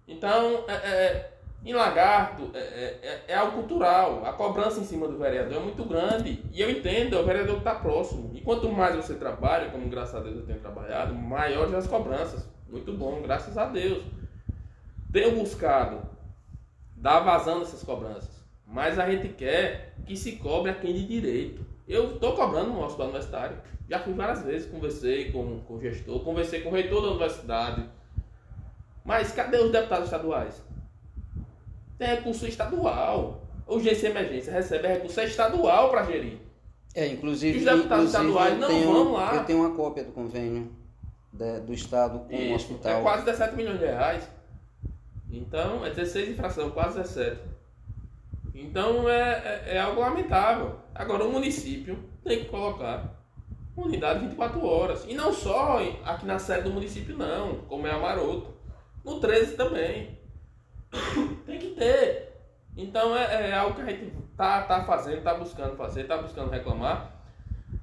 Então, é, é, em Lagarto, é, é, é, algo cultural. A cobrança em cima do vereador é muito grande. E eu entendo, é o vereador que está próximo. E quanto mais você trabalha, como graças a Deus eu tenho trabalhado, maiores as cobranças. Muito bom, graças a Deus. Tenho buscado dar vazão nessas cobranças. Mas a gente quer que se cobre a quem de direito. Eu estou cobrando no hospital universitário. Já fui várias vezes, conversei com, com o gestor, conversei com o reitor da universidade. Mas cadê os deputados estaduais? Tem recurso estadual. Urgência e emergência recebe recurso estadual para gerir. É, inclusive. E os deputados estaduais não tenho, vão lá. Eu tenho uma cópia do convênio de, do Estado com Isso, o hospital. É quase 17 milhões de reais. Então, é 16 infração, quase 17. Então é, é, é algo lamentável. Agora o município tem que colocar unidade 24 horas. E não só aqui na sede do município não, como é a Maroto. No 13 também. Tem que ter. Então é, é algo que a gente tá, tá fazendo, tá buscando fazer, tá buscando reclamar.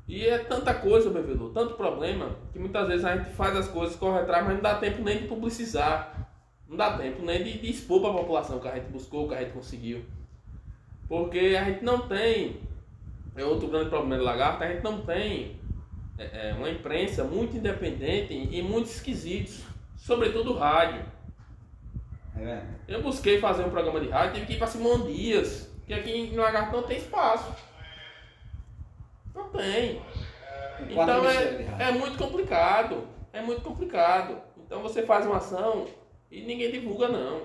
E é tanta coisa, bebedor, tanto problema, que muitas vezes a gente faz as coisas, corre atrás, mas não dá tempo nem de publicizar. Não dá tempo nem de, de expor para a população o que a gente buscou, o que a gente conseguiu. Porque a gente não tem, é outro grande problema de lagarto, a gente não tem é, é, uma imprensa muito independente e muito esquisitos, sobretudo rádio. É. Eu busquei fazer um programa de rádio, tive que ir para Simão Dias, que aqui em Lagarto não tem espaço. Não tem. Então é, é muito complicado. É muito complicado. Então você faz uma ação e ninguém divulga não.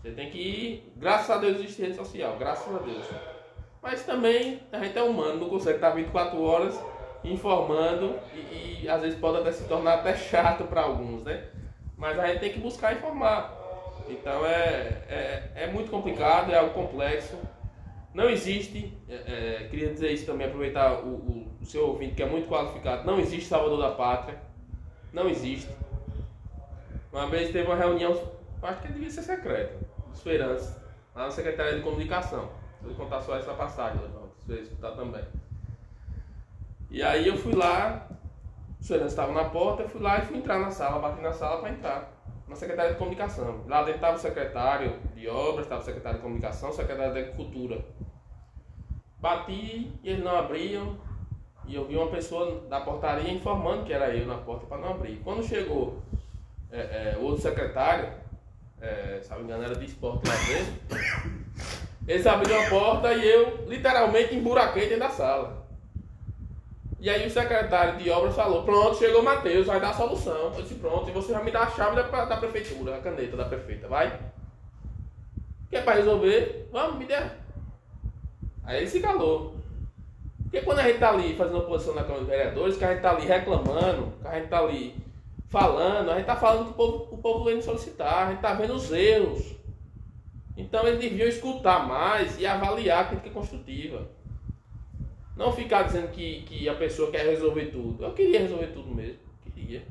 Você tem que ir, graças a Deus existe rede social, graças a Deus. Mas também a gente é humano, não consegue estar 24 horas informando e, e às vezes pode até se tornar até chato para alguns, né? Mas a gente tem que buscar informar. Então é, é, é muito complicado, é algo complexo. Não existe, é, é, queria dizer isso também, aproveitar o, o, o seu ouvinte que é muito qualificado, não existe Salvador da Pátria. Não existe. Uma vez teve uma reunião, acho que devia ser secreta, dos feirantes, lá na Secretaria de Comunicação. Vou contar só essa passagem, Levaldo, se você escutar também. E aí eu fui lá, os feirantes estavam na porta, eu fui lá e fui entrar na sala, bati na sala para entrar. Na Secretaria de Comunicação. Lá dentro estava o secretário de obras, estava o secretário de comunicação, o secretário de agricultura. Bati e eles não abriam. E eu vi uma pessoa da portaria informando que era eu na porta para não abrir. Quando chegou é, é, o outro secretário, é, se não me engano era de esporte lá dentro, eles abriram a porta e eu literalmente emburaquei dentro da sala. E aí o secretário de obras falou, pronto, chegou o Matheus, vai dar a solução. Eu disse, pronto, e você vai me dar a chave da, da prefeitura, a caneta da prefeita, vai? Que é para resolver? Vamos, me dê. Aí ele se calou. Porque quando a gente tá ali fazendo oposição na Câmara dos Vereadores, que a gente tá ali reclamando, que a gente tá ali falando, a gente tá falando que o povo, o povo vem solicitar, a gente tá vendo os erros. Então eles deviam escutar mais e avaliar a crítica construtiva. Não ficar dizendo que, que a pessoa quer resolver tudo. Eu queria resolver tudo mesmo. Queria.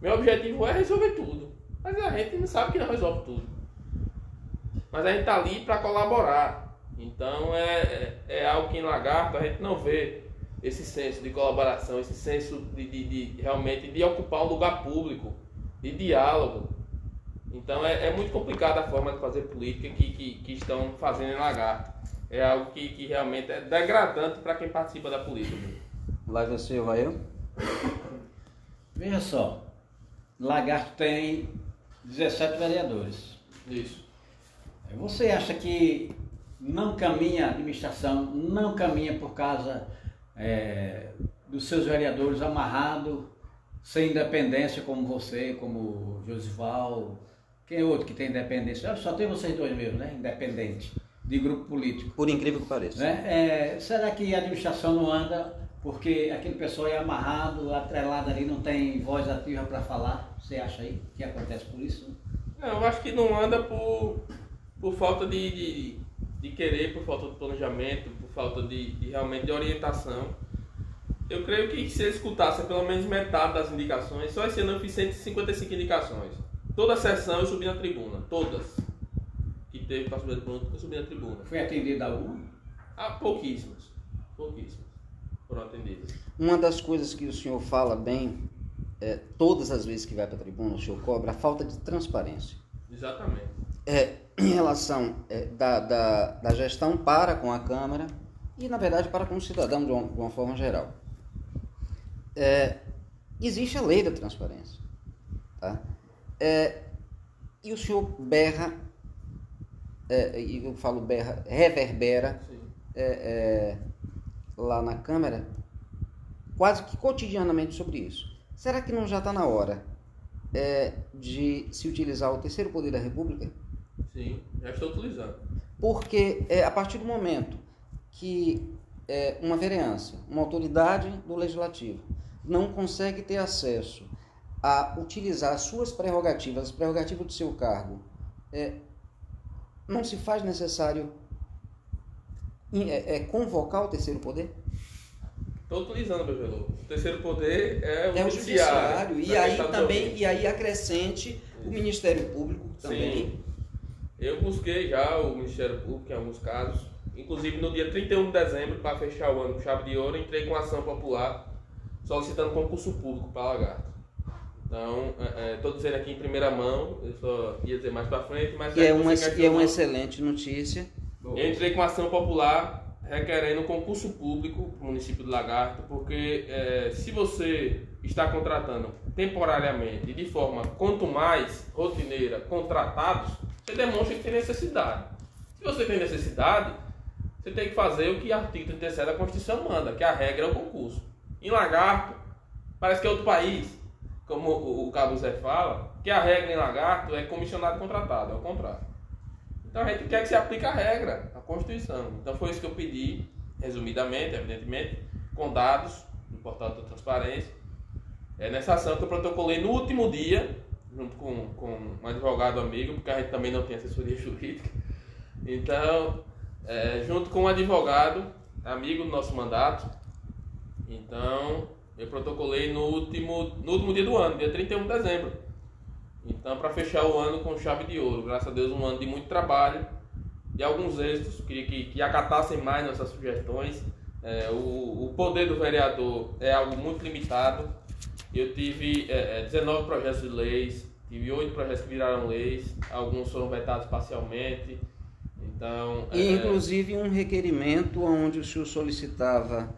Meu objetivo é resolver tudo. Mas a gente não sabe que não resolve tudo. Mas a gente está ali para colaborar. Então é, é, é algo que em Lagarto a gente não vê esse senso de colaboração, esse senso de, de, de realmente de ocupar um lugar público, de diálogo. Então é, é muito complicada a forma de fazer política que, que, que estão fazendo em Lagarto. É algo que, que realmente é degradante para quem participa da política. Lávia Silva, eu? Veja só, Lagarto tem 17 vereadores. Isso. Você acha que não caminha a administração, não caminha por causa é, dos seus vereadores amarrados, sem independência, como você, como Josival, quem é outro que tem independência? Só tem vocês dois mesmo, né? Independente, de grupo político. Por incrível que pareça. Né? É, será que a administração não anda porque aquele pessoal é amarrado, atrelado ali, não tem voz ativa para falar? Você acha aí que acontece por isso? Não, eu acho que não anda por, por falta de, de, de querer, por falta de planejamento, por falta de, de realmente de orientação. Eu creio que se eles escutassem pelo menos metade das indicações, só esse ano eu fiz 155 indicações. Toda sessão eu subi na tribuna, todas. Teve para subir na tribuna, eu subi na tribuna. Foi atendida alguma? Ah, pouquíssimas. Pouquíssimas foram atendidas. Uma das coisas que o senhor fala bem é, todas as vezes que vai para a tribuna, o senhor cobra a falta de transparência. Exatamente. É, em relação é, da, da, da, gestão para com a Câmara e, na verdade, para com o cidadão de uma, de uma forma geral. É, existe a lei da transparência. Tá? É, e o senhor berra, é, e eu falo berra, reverbera é, é, lá na Câmara quase que cotidianamente sobre isso. Será que não já está na hora é, de se utilizar o terceiro poder da República? Sim, já estou utilizando. Porque é, a partir do momento que é, uma vereança, uma autoridade do legislativo, não consegue ter acesso a utilizar as suas prerrogativas, as prerrogativas do seu cargo, é, não se faz necessário é, é, convocar o terceiro poder? Estou utilizando, Bebelô. O terceiro poder é o, é o judiciário. judiciário. E aí também, e aí acrescente o Ministério Público também. Sim. Eu busquei já o Ministério Público em alguns casos. Inclusive no dia 31 de dezembro, para fechar o ano com chave de ouro, entrei com ação popular solicitando concurso público para Lagarto. Então, estou é, é, dizendo aqui em primeira mão, eu só ia dizer mais para frente, mas... E é uma, e é uma excelente notícia. Eu entrei com ação popular requerendo concurso público para o município de Lagarto, porque é, se você está contratando temporariamente e de forma quanto mais rotineira contratados, você demonstra que tem necessidade. Se você tem necessidade, você tem que fazer o que o artigo 37 da Constituição manda, que a regra é o concurso. Em Lagarto, parece que é outro país, como o Cabo Zé fala, que a regra em Lagarto é comissionado contratado, é o contrário. Então a gente quer que se aplique a regra, a Constituição. Então foi isso que eu pedi, resumidamente, evidentemente, com dados do portal da transparência. É nessa ação que eu protocolei no último dia, junto com, com um advogado amigo, porque a gente também não tem assessoria jurídica. Então, é, junto com um advogado, amigo do nosso mandato. Então, eu protocolei no último, no último dia do ano, dia 31 de dezembro então, para fechar o ano com chave de ouro, graças a Deus, um ano de muito trabalho, de alguns êxitos, queria que, que acatassem mais nossas sugestões. É, o, o, poder do vereador é algo muito limitado. Eu tive é, 19 é, projetos de leis, tive 8 projetos que viraram leis, alguns foram vetados parcialmente. Então, e, é, inclusive, um requerimento onde o senhor solicitava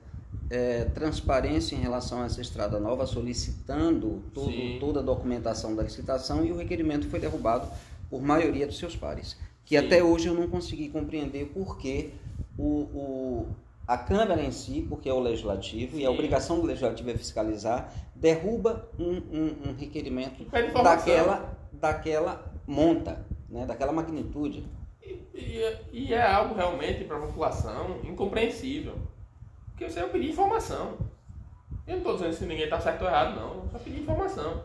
é, transparência em relação a essa estrada nova, solicitando todo, toda a documentação da licitação e o requerimento foi derrubado por maioria dos seus pares. Que Sim. até hoje eu não consegui compreender por que o, o, a Câmara em si, porque é o legislativo Sim. e a obrigação do legislativo é fiscalizar, derruba um, um, um requerimento daquela, daquela monta, né, daquela magnitude. E, e, e é algo realmente para a população incompreensível. Porque você vai pedir informação. Eu não estou dizendo se ninguém está certo ou errado, não. Só pedir informação.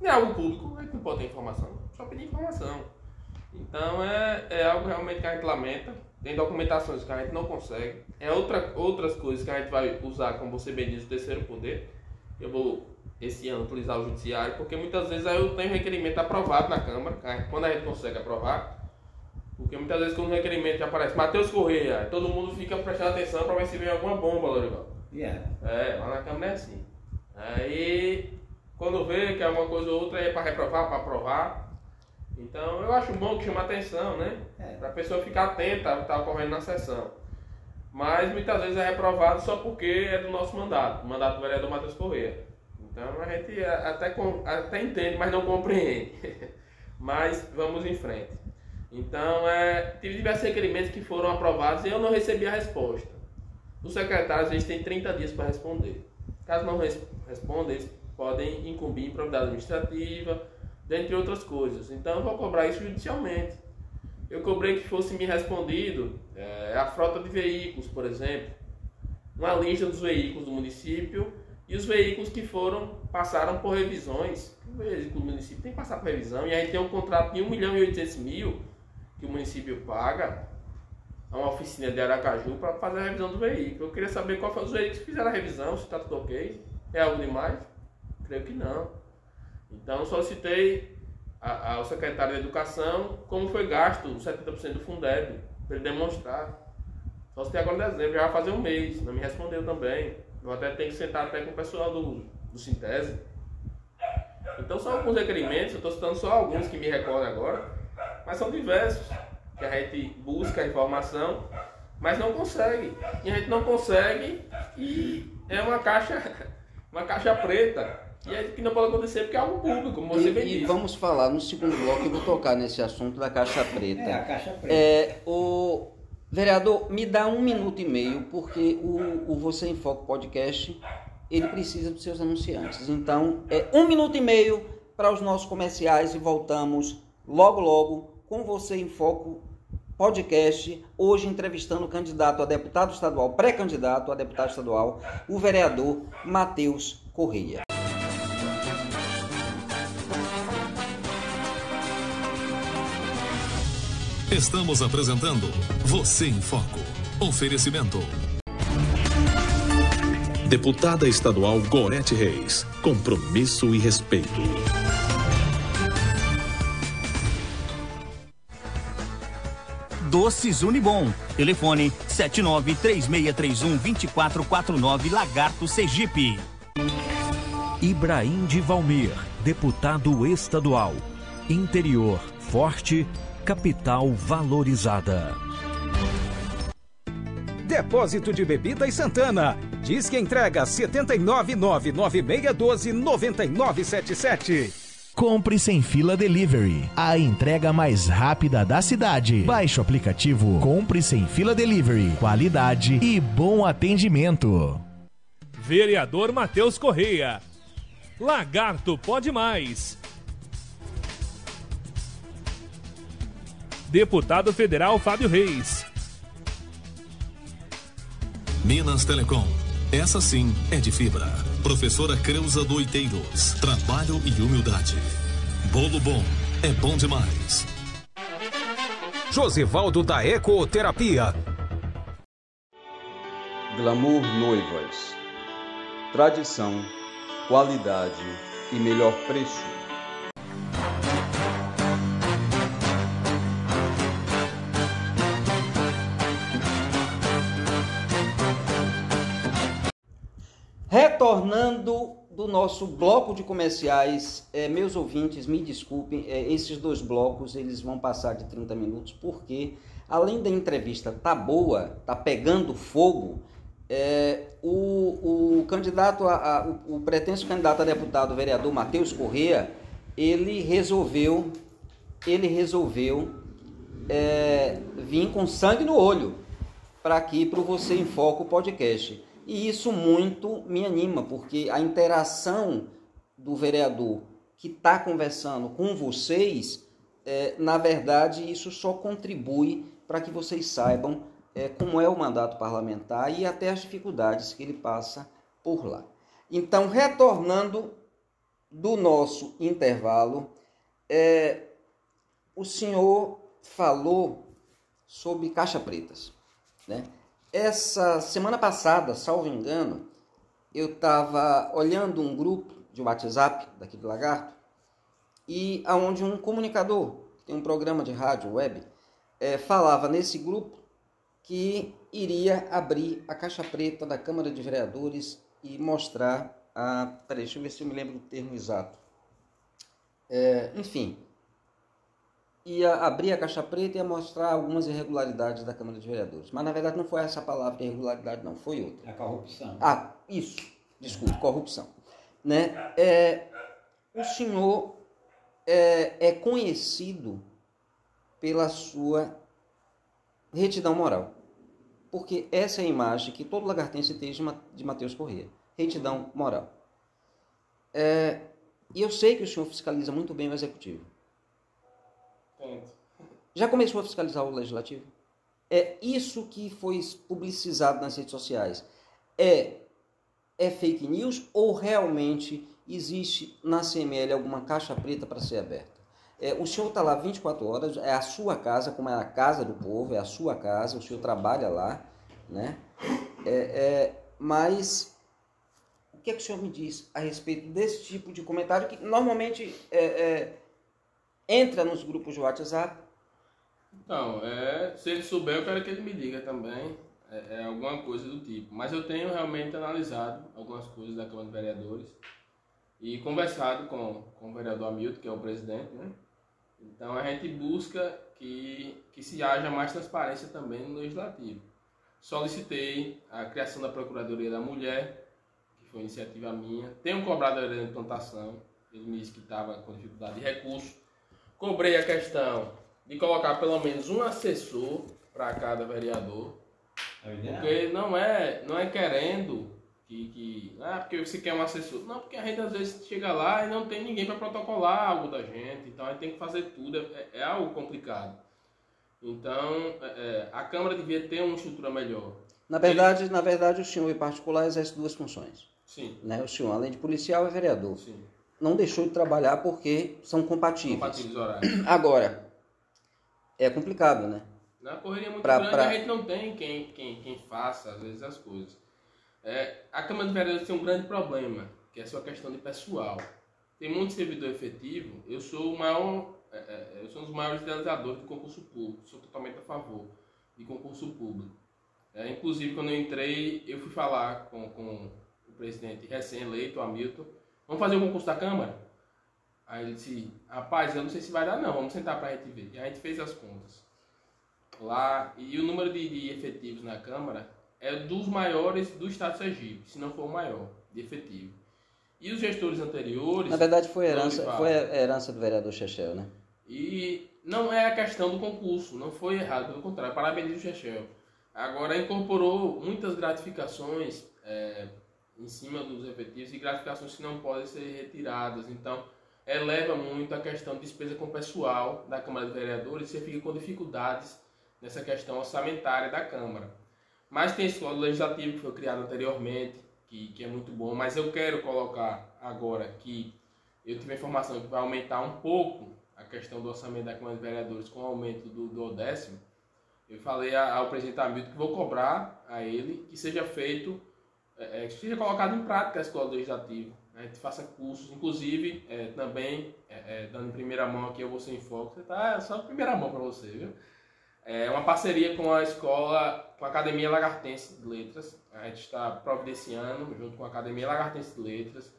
Não é algo público, a gente não pode ter informação. Só pedir informação. Então é, é algo realmente que a gente lamenta. Tem documentações que a gente não consegue. É outra, outras coisas que a gente vai usar, como você bem diz, o terceiro poder. Eu vou esse ano utilizar o judiciário, porque muitas vezes eu tenho requerimento aprovado na Câmara, quando a gente consegue aprovar, porque muitas vezes quando o requerimento aparece Matheus Correia, todo mundo fica prestando atenção para ver se vem alguma bomba, Lorival. Yeah. É, lá na Câmara é assim. Aí, quando vê que é uma coisa ou outra, é para reprovar, para aprovar. Então, eu acho bom que chama atenção, né? É. Para a pessoa ficar atenta ao que está ocorrendo na sessão. Mas muitas vezes é reprovado só porque é do nosso mandato, o mandato do vereador Matheus Correia. Então a gente até, até entende, mas não compreende. mas vamos em frente. Então, é, tive diversos requerimentos que foram aprovados e eu não recebi a resposta. Os secretários eles têm 30 dias para responder. Caso não res respondam, eles podem incumbir improvidade administrativa, dentre outras coisas. Então, eu vou cobrar isso judicialmente. Eu cobrei que fosse me respondido é, a frota de veículos, por exemplo, uma lista dos veículos do município e os veículos que foram passaram por revisões. O veículo do município tem que passar por revisão e a gente tem um contrato de 1 milhão e 800 mil que o município paga a uma oficina de Aracaju para fazer a revisão do veículo. Eu queria saber qual foi os veículos que fizeram a revisão, se está tudo ok. É algo demais? Creio que não. Então solicitei ao secretário de Educação como foi gasto os 70% do Fundeb, para ele demonstrar. Só se agora em dezembro, já vai fazer um mês, não me respondeu também. Eu até tenho que sentar até com o pessoal do, do Sintese Então são alguns requerimentos, eu estou citando só alguns que me recordam agora, mas são diversos, que a gente busca a informação, mas não consegue. E a gente não consegue e é uma caixa, uma caixa preta. E é que não pode acontecer porque é algo público, como você e, bem e disse. vamos falar no segundo bloco, eu vou tocar nesse assunto da caixa preta. É, a caixa preta. É, o vereador, me dá um minuto e meio, porque o, o Você em Foco podcast, ele precisa dos seus anunciantes. Então, é um minuto e meio para os nossos comerciais e voltamos logo, logo com Você em Foco podcast, hoje entrevistando o candidato a deputado estadual, pré-candidato a deputado estadual, o vereador Matheus Correia. Estamos apresentando Você em Foco. Oferecimento. Deputada Estadual Gorete Reis. Compromisso e respeito. Doces Unibom. Telefone 7936312449 Lagarto Sergipe. Ibrahim de Valmir, deputado estadual. Interior forte, capital valorizada. Depósito de Bebidas Santana. Diz que entrega 79996129977. Compre sem fila delivery. A entrega mais rápida da cidade. Baixe o aplicativo Compre sem fila delivery. Qualidade e bom atendimento. Vereador Matheus Correia. Lagarto pode mais. Deputado Federal Fábio Reis. Minas Telecom. Essa sim é de fibra. Professora Creuza Doiteiros. Trabalho e humildade. Bolo bom é bom demais. Josivaldo da Ecoterapia. Glamour Noivas. Tradição, qualidade e melhor preço. Retornando do nosso bloco de comerciais, eh, meus ouvintes, me desculpem, eh, esses dois blocos eles vão passar de 30 minutos, porque além da entrevista tá boa, tá pegando fogo, eh, o, o candidato, a, a- o, o pretenso candidato a deputado, o vereador Matheus Corrêa, ele resolveu, ele resolveu vir com sangue no olho para aqui para o Você em Foco podcast. E isso muito me anima, porque a interação do vereador que está conversando com vocês, é, na verdade, isso só contribui para que vocês saibam é, como é o mandato parlamentar e até as dificuldades que ele passa por lá. Então, retornando do nosso intervalo, é, o senhor falou sobre caixa pretas, né? Essa semana passada, salvo engano, eu estava olhando um grupo de WhatsApp daqui do Lagarto e aonde um comunicador que tem um programa de rádio web eh, falava nesse grupo que iria abrir a caixa preta da Câmara de Vereadores e mostrar a. Peraí, deixa eu ver se eu me lembro do termo exato. Eh, enfim, ia abrir a caixa preta e ia mostrar algumas irregularidades da Câmara de Vereadores. Mas na verdade não foi essa palavra irregularidade, não, foi outra. A corrupção. Ah, isso. Desculpe, corrupção. Né? É, o senhor é, é conhecido pela sua retidão moral. Porque essa é a imagem que todo lagartense tem de Ma- de Matheus Corrêa. Retidão moral. É, e eu sei que o senhor fiscaliza muito bem o executivo. Já começou a fiscalizar o legislativo? É isso que foi publicizado nas redes sociais. É, é fake news ou realmente existe na CML alguma caixa preta para ser aberta? É, o senhor está lá 24 horas, é a sua casa, como é a casa do povo, é a sua casa, o senhor trabalha lá, né? É, é, mas o que é que o senhor me diz a respeito desse tipo de comentário que normalmente é, é, entra nos grupos de WhatsApp Então, é, se ele souber, eu quero que ele me diga também. É, é alguma coisa do tipo. Mas eu tenho realmente analisado algumas coisas da Câmara de Vereadores. e conversado com, com o vereador Hamilton, que é o presidente, né? Então a gente busca que, que se haja mais transparência também no legislativo. Solicitei a criação da Procuradoria da Mulher, que foi iniciativa minha. Tenho cobrado a de implantação, ele me disse que estava com dificuldade de recurso. Cobrei a questão de colocar pelo menos um assessor para cada vereador, porque não é, não é querendo que, que ah, porque você quer um assessor. Não, porque a gente às vezes chega lá e não tem ninguém para protocolar algo da gente, então a gente tem que fazer tudo, é, é algo complicado. Então, é, é a Câmara devia ter uma estrutura melhor. Na verdade, Ele... na verdade o senhor em particular exerce duas funções. Sim. Né? O senhor, além de policial, é vereador. Sim. Não deixou de trabalhar porque são compatíveis. Compatíveis horários. Agora, é complicado, né? Na correria muito pra, grande, pra... a gente não tem quem, quem, quem faça, às vezes, as coisas. É, a Câmara de Vereadores tem um grande problema, que é a sua questão de pessoal. Tem muito servidor efetivo. Eu sou o maior, é, é, eu sou um dos maiores idealizadores do concurso público. Sou totalmente a favor de concurso público. É, inclusive, quando eu entrei, eu fui falar com, com o presidente recém-eleito, Hamilton, vamos fazer o concurso da Câmara? Aí ele disse, rapaz, eu não sei se vai dar não, vamos sentar para a gente ver. E a gente fez as contas. Lá, e o número de, de efetivos na Câmara é dos maiores do estado de Sergipe, se não for o maior, de efetivo. E os gestores anteriores. Na verdade, foi herança, foi herança do vereador Chechel, né? E não é a questão do concurso, não foi errado, pelo contrário, parabéns o Chechel. Agora, incorporou muitas gratificações é, em cima dos efetivos e gratificações que não podem ser retiradas. Então, eleva muito a questão de despesa com pessoal da Câmara de Vereadores você fica com dificuldades nessa questão orçamentária da Câmara. Mas tem esse código legislativo que foi criado anteriormente, que, que é muito bom, mas eu quero colocar agora que eu tive a informação que vai aumentar um pouco a questão do orçamento da Câmara de Vereadores com o aumento do, do décimo. Eu falei ao presidente Hamilton que vou cobrar a ele que seja feito, é, é que seja colocado em prática esse código legislativo. Né? A gente faça cursos, inclusive é, também, é, é, dando em primeira mão aqui, eu vou sem foco, tá é só primeira mão para você, viu? É uma parceria com a escola, com a Academia Lagartense de Letras. A gente está providenciando, junto com a Academia Lagartense de Letras,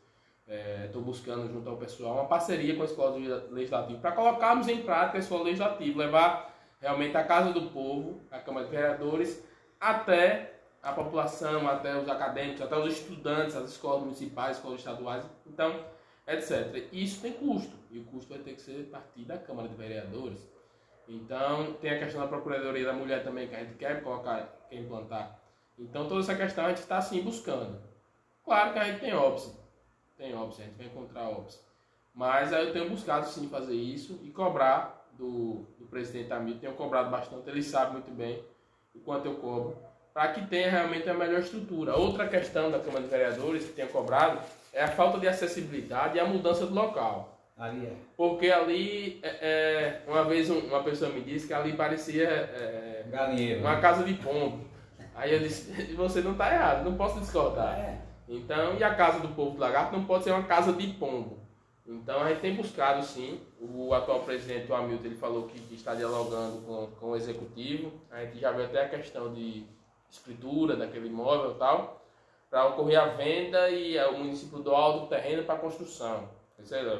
estou é, buscando junto ao pessoal uma parceria com a Escola Legislativa para colocarmos em prática a Escola Legislativa, levar realmente a Casa do Povo, a Câmara de Vereadores, até a população, até os acadêmicos, até os estudantes, as escolas municipais, escolas estaduais, então, etc. Isso tem custo, e o custo vai ter que ser partir da Câmara de Vereadores. Então, tem a questão da Procuradoria da Mulher também, que a gente quer colocar, quer implantar. Então, toda essa questão a gente está, sim, buscando. Claro que a gente tem óbice. Tem óbice, a gente vai encontrar óbice. Mas aí eu tenho buscado, sim, fazer isso e cobrar do, do presidente Hamilton. Tenho cobrado bastante, ele sabe muito bem o quanto eu cobro, para que tenha realmente a melhor estrutura. Outra questão da Câmara de Vereadores que tenha cobrado é a falta de acessibilidade e a mudança do local. Ali é. Porque ali, é, é, uma vez um, uma pessoa me disse que ali parecia é, Galinheiro, uma né? casa de pombo. Aí eu disse, você não está errado, não posso discordar. É. Então, e a casa do povo do lagarto não pode ser uma casa de pombo. Então a gente tem buscado sim, o atual presidente, o Hamilton, ele falou que, que está dialogando com, com o executivo. A gente já viu até a questão de escritura daquele imóvel e tal, para ocorrer a venda e o município doar do terreno para construção.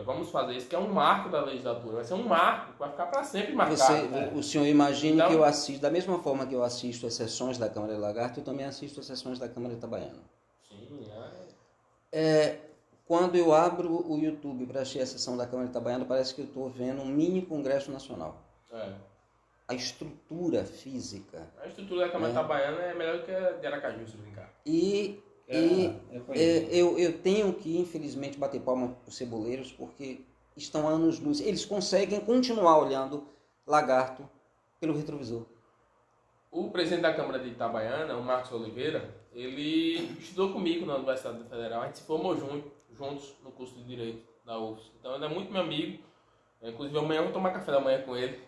Vamos fazer isso, que é um marco da legislatura. Vai ser um marco, vai ficar para sempre marcado. Você, né? O senhor imagina então, que eu assisto, da mesma forma que eu assisto as sessões da Câmara de Lagarto, eu também assisto as sessões da Câmara de Itabaiana. Sim, é. é quando eu abro o YouTube para assistir a sessão da Câmara de Itabaiana, parece que eu estou vendo um mini Congresso Nacional. É. A estrutura física. A estrutura da Câmara né? de Itabaiana é melhor que a de Aracaju, se brincar. E é, e é, eu, eu tenho que, infelizmente, bater palma para os ceboleiros, porque estão anos luz. Eles conseguem continuar olhando lagarto pelo retrovisor. O presidente da Câmara de Itabaiana, o Marcos Oliveira, ele estudou comigo na Universidade Federal. A gente se formou junto, juntos no curso de Direito da UFS. Então ele é muito meu amigo. Inclusive amanhã eu vou tomar café da manhã com ele.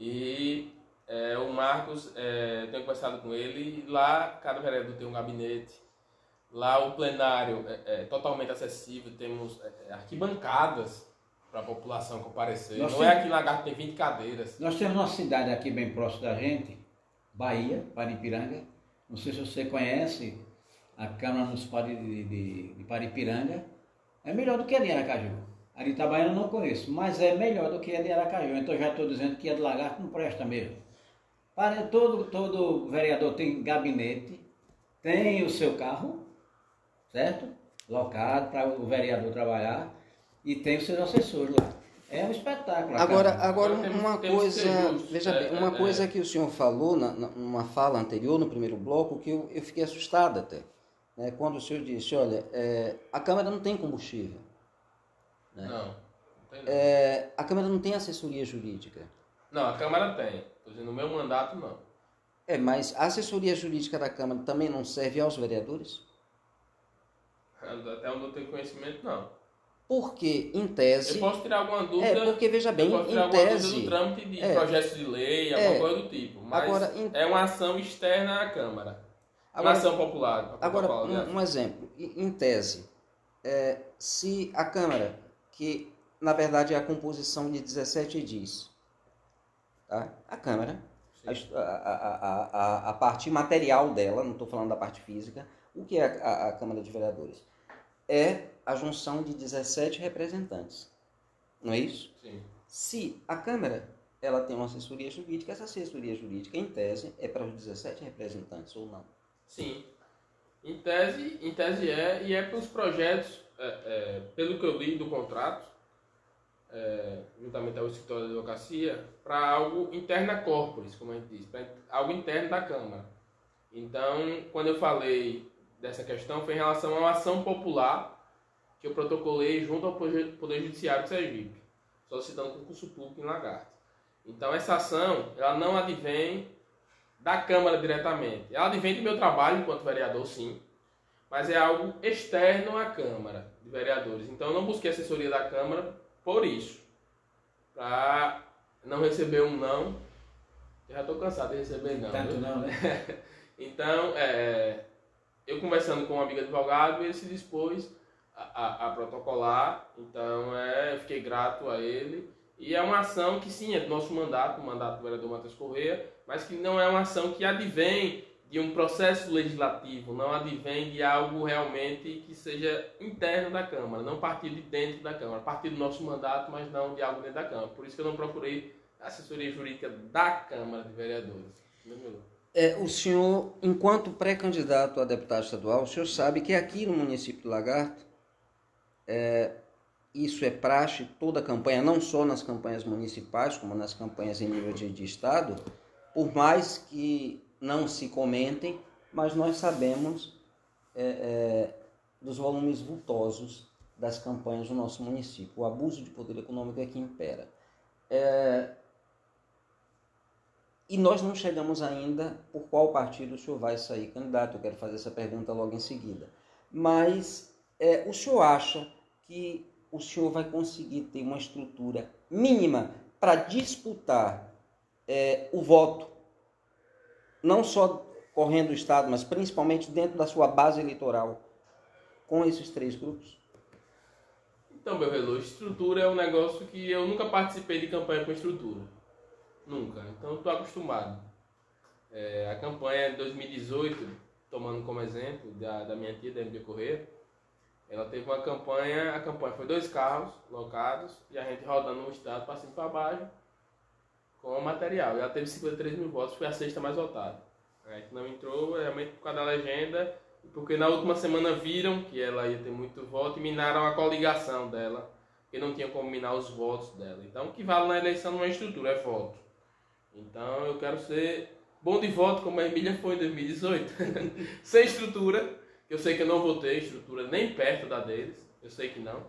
E é, o Marcos, é, tenho conversado com ele. E lá cada vereador tem um gabinete Lá o plenário é, é totalmente acessível, temos é, é arquibancadas para a população comparecer. Nós Não temos, é aqui em Lagarto tem 20 cadeiras. Nós temos uma cidade aqui bem próximo da gente, Bahia, Paripiranga. Não sei se você conhece a Câmara Municipal de, de, de Paripiranga. É melhor do que a de Aracaju. A de Itabaiana eu não conheço, mas é melhor do que a de Aracaju. Então já estou dizendo que a de Lagarto não presta mesmo. Para, todo, todo vereador tem gabinete, tem o seu carro, certo? Locado para o vereador trabalhar e tem os seus assessores lá. É um espetáculo. Agora, agora uma coisa, veja É, bem, uma é, coisa é. que o senhor falou na, na- numa fala anterior, no primeiro bloco, que eu, eu fiquei assustado até. né, quando o senhor disse, olha, é, a Câmara não tem combustível, Não, não é, a Câmara não tem assessoria jurídica. Não, a Câmara tem. No meu mandato, não. É, mas a assessoria jurídica da Câmara também não serve aos vereadores? Até onde eu tenho conhecimento, não. Porque, em Eu tese... posso tirar alguma dúvida. É, porque veja bem, eu posso tirar em tese... dúvida do trâmite de é. projetos de lei, alguma É. coisa do tipo. Mas Agora, em- é uma ação externa à Câmara. Agora- uma ação popular. Agora, popular, um, um exemplo. Em em tese, é, se a Câmara, que na verdade é a composição de 17 edis, tá? a Câmara, a, a, a, a, parte material dela, não estou falando da parte física, o que é a Câmara de Vereadores? É a junção de 17 representantes. Não é isso? Sim. Se a Câmara ela tem uma assessoria jurídica, essa assessoria jurídica, em tese, é para os 17 representantes ou não? Sim. Em tese, em tese é, e é para os projetos, é, é, pelo que eu li do contrato, é, juntamente ao escritório de advocacia, para algo interna corporis, como a gente diz, para algo interno da Câmara. Então, quando eu falei dessa questão, foi em relação a uma ação popular que eu protocolei junto ao Poder Judiciário de Sergipe, solicitando concurso público em Lagarto. Então, essa ação, ela não advém da Câmara diretamente. Ela advém do meu trabalho enquanto vereador, sim, mas é algo externo à Câmara de Vereadores. Então eu não busquei assessoria da Câmara por isso. Para não receber um não. Eu já estou cansado de receber não. Tanto viu? não, né? Então, é, eu conversando com um amigo advogado, ele se dispôs a, a- a protocolar. Então, é, eu fiquei grato a ele. E é uma ação que, sim, é do nosso mandato, o mandato do vereador Matheus Corrêa, mas que não é uma ação que advém de um processo legislativo, não advém de algo realmente que seja interno da Câmara, não partir de dentro da Câmara, partir do nosso mandato, mas não de algo dentro da Câmara. Por isso que eu não procurei assessoria jurídica da Câmara de Vereadores. É, o senhor, enquanto pré-candidato a deputado estadual, o senhor sabe que aqui no município de Lagarto, é, isso é praxe, toda a campanha, não só nas campanhas municipais, como nas campanhas em nível de, de estado, por mais que não se comentem, mas nós sabemos é, é, dos volumes vultosos das campanhas do nosso município. O abuso de poder econômico é que impera. É, e nós não chegamos ainda por qual partido o senhor vai sair candidato. Eu quero fazer essa pergunta logo em seguida. Mas é, o senhor acha que o senhor vai conseguir ter uma estrutura mínima para disputar é, o voto, não só correndo o Estado, mas principalmente dentro da sua base eleitoral, com esses três grupos? Então, meu relógio, estrutura é um negócio que eu nunca participei de campanha com estrutura. Nunca. Então, estou acostumado. É, a campanha de 2018, tomando como exemplo da, da minha tia, da MB Correia, ela teve uma campanha, a campanha foi dois carros locados e a gente rodando no estado para cima e para baixo com o material. Ela teve 53 mil votos, foi a sexta mais votada. Gente não entrou realmente por causa da legenda porque na última semana viram que ela ia ter muito voto e minaram a coligação dela, porque não tinha como minar os votos dela. Então o que vale na eleição não é estrutura, é voto. Então eu quero ser bom de voto como a Emília foi em 2018. Sem estrutura, eu sei que eu não vou ter estrutura nem perto da deles, eu sei que não.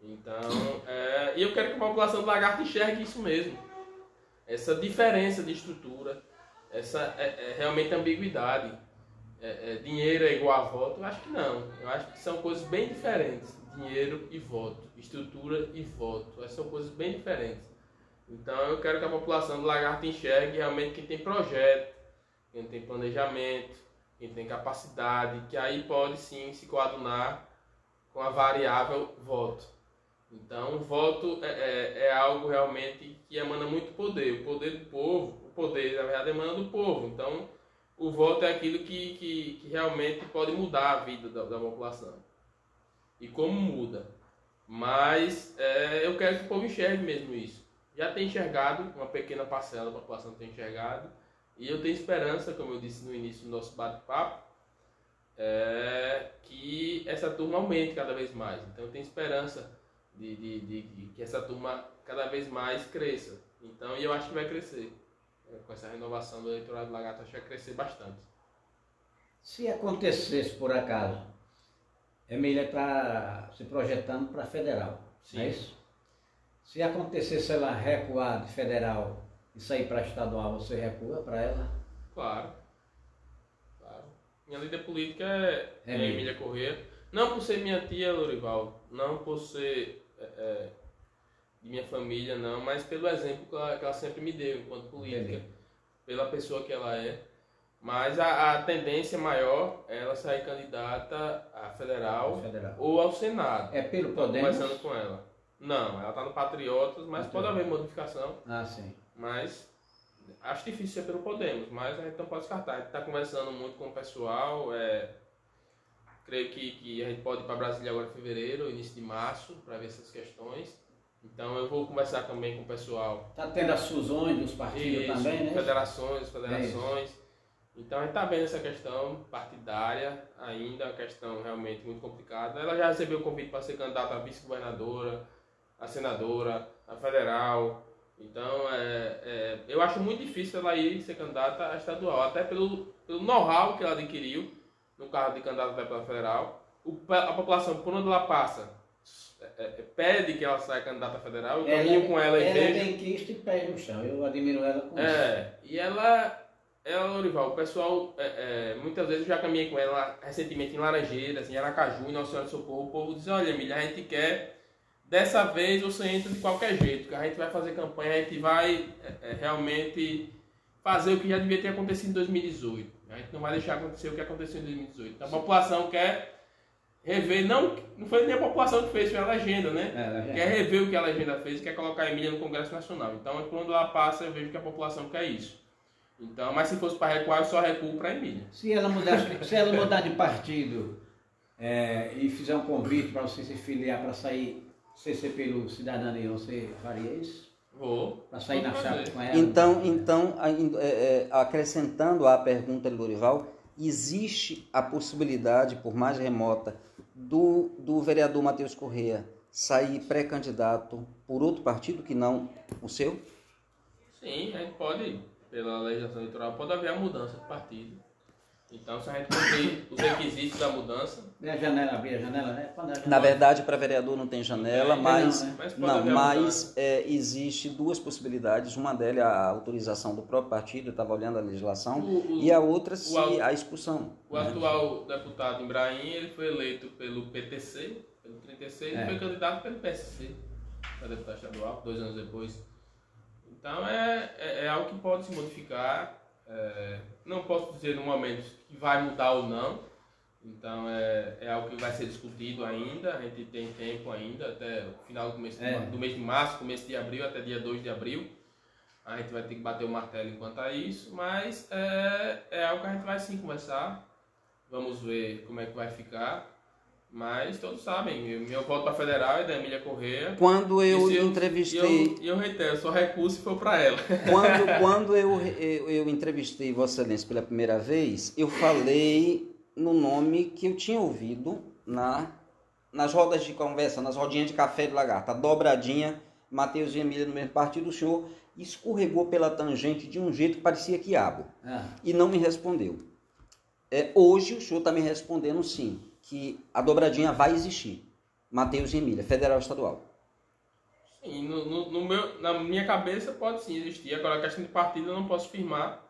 Então, é, e eu quero que a população do Lagarto enxergue isso mesmo. Essa diferença de estrutura, essa é, é realmente ambiguidade. É, é, dinheiro é igual a voto? Eu acho que não. Eu acho que são coisas bem diferentes. Dinheiro e voto. Estrutura e voto. Essas são coisas bem diferentes. Então eu quero que a população do Lagarto enxergue realmente quem tem projeto, quem tem planejamento, quem tem capacidade, que aí pode sim se coadunar com a variável voto. Então, o voto é, é, é algo realmente que emana muito poder. O poder do povo, o poder, na verdade, emana do povo. Então, o voto é aquilo que, que, que realmente pode mudar a vida da, da população. e como muda. Mas é, eu quero que o povo enxergue mesmo isso. Já tem enxergado, uma pequena parcela da população tem enxergado, e eu tenho esperança, como eu disse no início do nosso bate-papo, é, que essa turma aumente cada vez mais. Então eu tenho esperança de, de, de, que essa turma cada vez mais cresça. Então, e eu acho que vai crescer. É, com essa renovação do eleitorado do Lagarto, acho que vai crescer bastante. Se acontecesse por acaso, Emília está se projetando para federal, Sim. é isso? Se acontecesse ela recuar de federal e sair para estadual, você recua para ela? Claro. Claro. Minha líder política é, é Emília. Emília Corrêa. Não por ser minha tia Lorival, não por ser é, é, de minha família, não, mas pelo exemplo que ela, que ela sempre me deu enquanto política, Entendi. pela pessoa que ela é. Mas a, a tendência maior é ela sair candidata a federal, Federal. ou ao Senado. É pelo Podemos? conversando com ela. Não, ela está no Patriotas, mas pode haver modificação. Ah, sim. Mas acho difícil ser pelo Podemos, mas a gente não pode descartar. A gente está conversando muito com o pessoal. É, creio que, que a gente pode ir para Brasília agora em fevereiro, início de março, para ver essas questões. Então eu vou conversar também com o pessoal. Está tendo as fusões dos partidos Isso, também, né? Federações, federações. Então a gente está vendo essa questão partidária ainda, uma questão realmente muito complicada. Ela já recebeu o convite para ser candidata a vice-governadora, a senadora, a federal. Então é, é, eu acho muito difícil ela ir ser candidata a estadual, até pelo, pelo know-how que ela adquiriu no cargo de candidata a deputada federal. O, a população, por onde ela passa, é, é, pede que ela saia candidata federal. Eu caminho com ela e ela é vejo. benquista e pés no chão. Eu admiro ela com isso. É, e ela, ela, Lorival, o pessoal, é, é, muitas vezes eu já caminhei com ela recentemente em Laranjeiras, em Aracaju, em Nossa Senhora do Socorro, o povo diz, olha, Emília, a gente quer, dessa vez você entra de qualquer jeito, que a gente vai fazer campanha, a gente vai é, é, realmente fazer o que já devia ter acontecido em 2018. A gente não vai deixar acontecer o que aconteceu em 2018. Então a população quer rever, não, não foi nem a população que fez, foi a legenda, né? É, a legenda. Quer rever o que a legenda fez, quer colocar a Emília no Congresso Nacional. Então, quando ela passa, eu vejo que a população quer isso. Então, mas se fosse para recuar, eu só recuo para Emília. Se ela mudar, se ela mudar de partido é, e fizer um convite para você se filiar para sair CC pelo Cidadania, você faria isso? Vou. Para sair na Vou chapa fazer. com ela? Então, então é, é, acrescentando à pergunta de Lorival, existe a possibilidade, por mais remota, do, do vereador Matheus Corrêa sair pré-candidato por outro partido que não o seu? Sim, a gente pode, pela legislação eleitoral, pode haver a mudança de partido. Então, se a gente cumprir os requisitos da mudança, a janela, abrir a janela, né? A janela- Na verdade, para vereador não tem janela, Não, mas não, né? Mas não, a mas é, existe duas possibilidades. Uma delas é a autorização do próprio partido, estava olhando a legislação, O- o- e a outra se au- a expulsão. o né? atual deputado Ibrahim, ele foi eleito pelo PTC, pelo 36, É. e foi candidato pelo PSC, para deputado estadual, dois anos depois. Então, é, é, é algo que pode se modificar. é, não posso dizer no momento que vai mudar ou não. Então, é, é algo que vai ser discutido ainda. A gente tem tempo ainda, até o final do mês, de É. do mês de março, começo de abril, até dia 2 de abril. A gente vai ter que bater o martelo enquanto a isso, mas é, é algo que a gente vai sim conversar. Vamos ver como é que vai ficar. Mas todos sabem, eu- meu voto para federal é da Emília Corrêa. Quando eu E se entrevistei, E eu, eu reitero, só recurso for para ela. quando, quando eu, eu, eu entrevistei Vossa Excelência pela primeira vez, eu falei no nome que eu tinha ouvido na, nas rodas de conversa, nas rodinhas de café de lagarta, dobradinha, Matheus e Emília no mesmo partido, o senhor escorregou pela tangente de um jeito que parecia quiabo. Ah, e não me respondeu. É, hoje o senhor está me respondendo sim, que a dobradinha vai existir. Matheus e Emília, federal e estadual. Sim, no, no- no meu, na minha cabeça pode sim existir. Agora a questão de partido eu não posso firmar.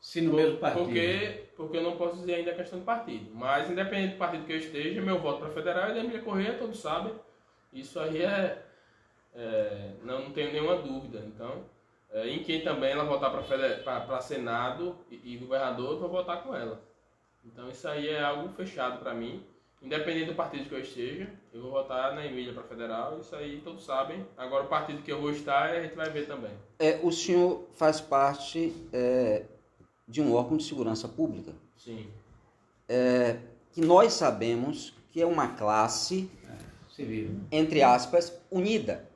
se no mesmo partido. Porque, porque eu não posso dizer ainda a questão de partido. Mas independente do partido que eu esteja, meu voto para federal é da Emília Corrêa, todos sabem. Isso aí é. é, não, não tenho nenhuma dúvida. Então, é, em quem também ela votar para Senado e, e governador, eu vou votar com ela. Então isso aí é algo fechado para mim. Independente do partido que eu esteja, eu vou votar na Emília para federal. Isso aí todos sabem. Agora o partido que eu vou estar, a gente vai ver também. É, o senhor faz parte é, de um órgão de segurança pública Sim. que nós sabemos que é uma classe, Civil. entre aspas, unida.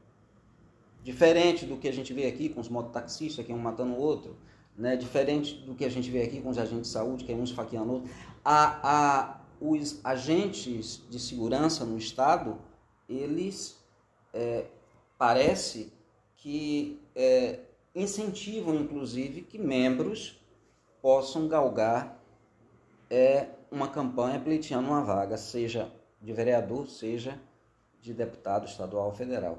Diferente do que a gente vê aqui com os mototaxistas, que um matando o outro, né? diferente do que a gente vê aqui com os agentes de saúde, que é um esfaqueando o outro. A, a, os agentes de segurança no Estado, eles é, parece que é, incentivam, inclusive, que membros possam galgar é, uma campanha pleiteando uma vaga, seja de vereador, seja de deputado estadual ou federal.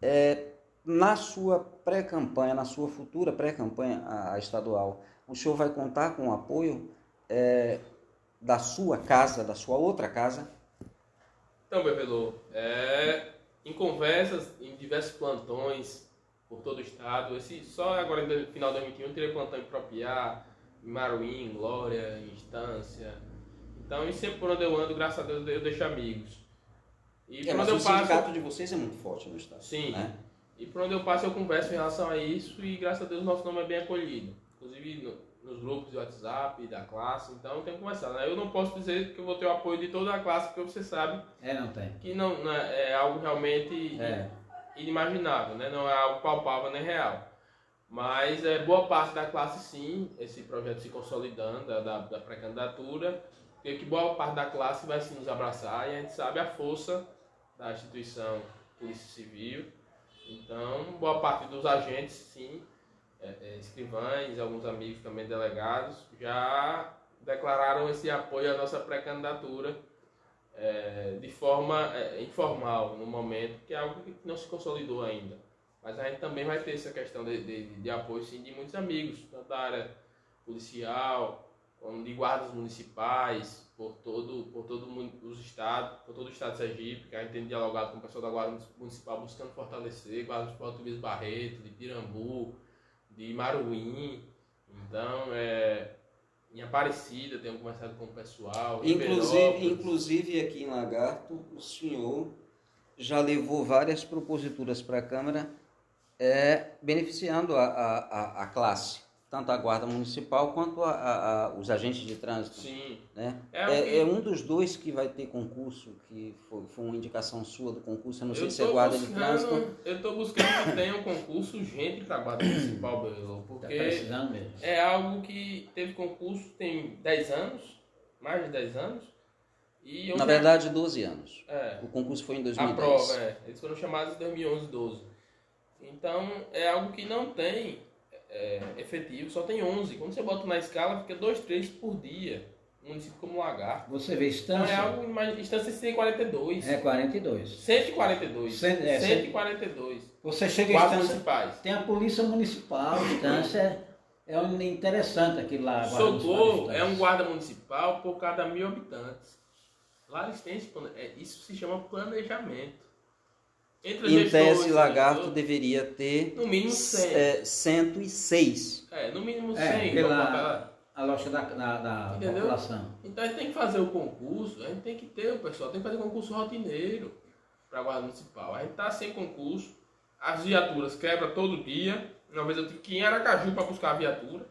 É, na sua pré-campanha, na sua futura pré-campanha estadual, o senhor vai contar com o apoio é, da sua casa, da sua outra casa? Então, Bebelô, é, em conversas, em diversos plantões por todo o estado, esse, só agora no final de 2021 eu teria plantão em Propiá, em Maruim, Glória, em Estância. Então, e sempre por onde eu ando, graças a Deus, eu deixo amigos. E É, por mas onde o eu passo. sindicato de vocês é muito forte no Estado. Sim. né? E por onde eu passo eu converso em relação a isso e graças a Deus nosso nome é bem acolhido. Inclusive no- nos grupos de WhatsApp da classe, então eu tenho conversado. Né? Eu não posso dizer que eu vou ter o apoio de toda a classe, porque você sabe É, não tem. que não, não é, é algo realmente É. inimaginável, né? não é algo palpável nem real. Mas é, boa parte da classe sim, esse projeto se consolidando, da, da, da pré-candidatura, creio que boa parte da classe vai sim nos abraçar e a gente sabe a força da instituição Polícia Civil. Então, boa parte dos agentes, sim, é, é, escrivães, alguns amigos também delegados, já declararam esse apoio à nossa pré-candidatura é, de forma é, informal no momento, que é algo que não se consolidou ainda. Mas a gente também vai ter essa questão de, de, de apoio sim, de muitos amigos, tanto da área policial, como de guardas municipais, por todo, por todo os estados, por todo o estado de Sergipe, que a gente tem dialogado com o pessoal da Guarda Municipal buscando fortalecer, Guarda Municipal de Luiz Barreto, de Pirambu, de Maruim. Então, é, em Aparecida, tenho conversado com o pessoal. Inclusive, inclusive aqui em Lagarto, o senhor já levou várias proposituras para a Câmara é, beneficiando a, a, a, a classe, tanto a Guarda Municipal quanto a, a- a- os agentes de trânsito. Sim. Né? É É, é um dos dois que vai ter concurso, que foi, foi uma indicação sua do concurso, eu não sei Eu se é Guarda de Trânsito. Eu estou buscando que tenha um concurso urgente para a Guarda Municipal, Belo, Tá porque precisando mesmo. é algo que teve concurso tem 10 anos, mais de 10 anos. E Na verdade, 12 anos. É. O concurso foi em A 2010. prova, é. Eles foram chamados em 2011, 12. Então, é algo que não tem é, efetivo, só tem 11. Quando você bota na escala, fica 2, 3 por dia. Um município como Lagarto. Você vê Então, Estância, é algo, imagina, instância 142. é 42. 142. Cento- é, 142. Você chega em Quatro Estância, municipais. tem a Polícia Municipal, Estância, é interessante aquilo lá. Socorro é um guarda municipal por cada mil habitantes. Lá eles têm é, isso se chama planejamento. Entre Em tese, Lagarto gestores, deveria ter no mínimo 100. é, 106. É, no mínimo 100. É, pela botar- a loja da, da, da população. Então a gente tem que fazer o concurso, a gente tem que ter o pessoal, tem que fazer concurso rotineiro para a guarda municipal. A gente tá sem concurso, as viaturas quebram todo dia. Uma vez eu tive que ir em Aracaju para buscar a viatura.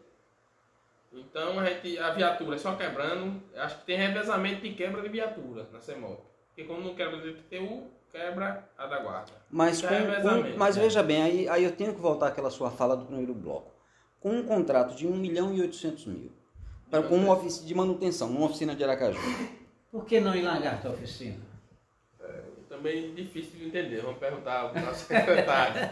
Então a, gente, a viatura é só quebrando. Acho que tem revezamento de quebra de viatura na CEMOP. Porque quando não quebra do IPTU, quebra a da guarda. Mas, com, é com- revezamento, mas né? veja bem, aí, aí eu tenho que voltar àquela sua fala do primeiro bloco. Com um contrato de 1 milhão e 800 mil, pra, com uma oficina de manutenção, numa oficina de Aracaju. Por que não em Lagarto a oficina? Também difícil de entender, vamos perguntar ao nosso secretário.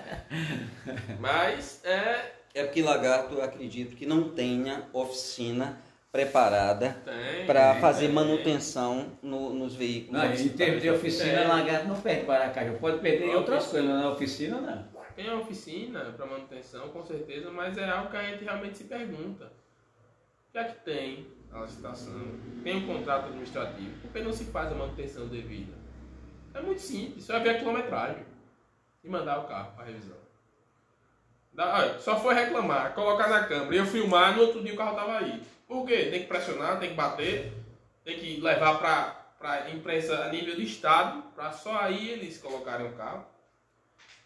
Mas é. É porque Lagarto, eu acredito que não tenha oficina preparada Tem, para tem, fazer tem. manutenção no- nos veículos. Não, em termos de oficina, É. Lagarto não perde para Aracaju. Pode perder em outras coisas, na oficina não. Tem a oficina para manutenção, com certeza, mas é algo que a gente realmente se pergunta. Já que tem a licitação, tem um contrato administrativo, por que não se faz a manutenção devida? É muito simples, só é ver a quilometragem e mandar o carro para revisão. Dá- olha, só foi reclamar, colocar na câmera e eu filmar, no outro dia o carro estava aí. Por quê? Tem que pressionar, tem que bater, tem que levar para a imprensa a nível de estado, para só aí eles colocarem o carro.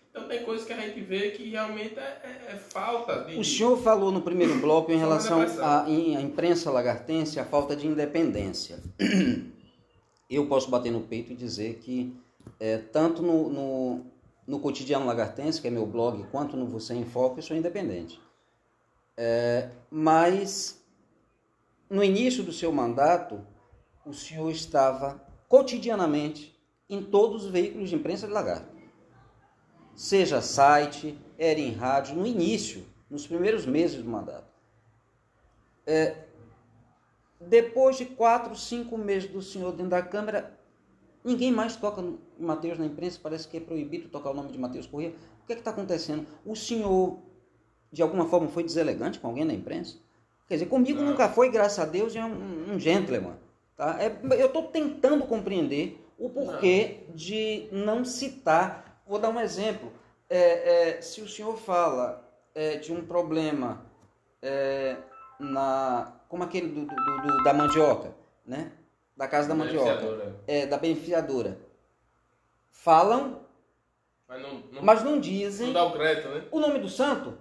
Então tem coisas que a gente vê que realmente é, é- é falta de. O senhor falou no primeiro bloco em relação à imprensa lagartense, a falta de independência. eu posso bater no peito e dizer que, é, tanto no, no, no Cotidiano Lagartense, que é meu blog, quanto no Você em Foco, eu sou independente. É, mas, no início do seu mandato, o senhor estava cotidianamente em todos os veículos de imprensa de Lagarto. Seja site, era em rádio, no início, nos primeiros meses do mandato. É, depois de quatro, cinco meses do senhor dentro da Câmara, ninguém mais toca em Mateus na imprensa, parece que é proibido tocar o nome de Mateus Corrêa. O que é está acontecendo? O senhor, de alguma forma, foi deselegante com alguém na imprensa? Quer dizer, comigo Não. nunca foi, graças a Deus, é um, um gentleman. Tá? É, eu estou tentando compreender o porquê não. de não citar. Vou dar um exemplo. É, é, se o senhor fala é, de um problema é, na como aquele do, do, do, da mandioca, né? Da casa da mandioca, é da beneficiadora. Falam, mas não, não, mas não dizem. Não dá o crédito, né? O nome do santo.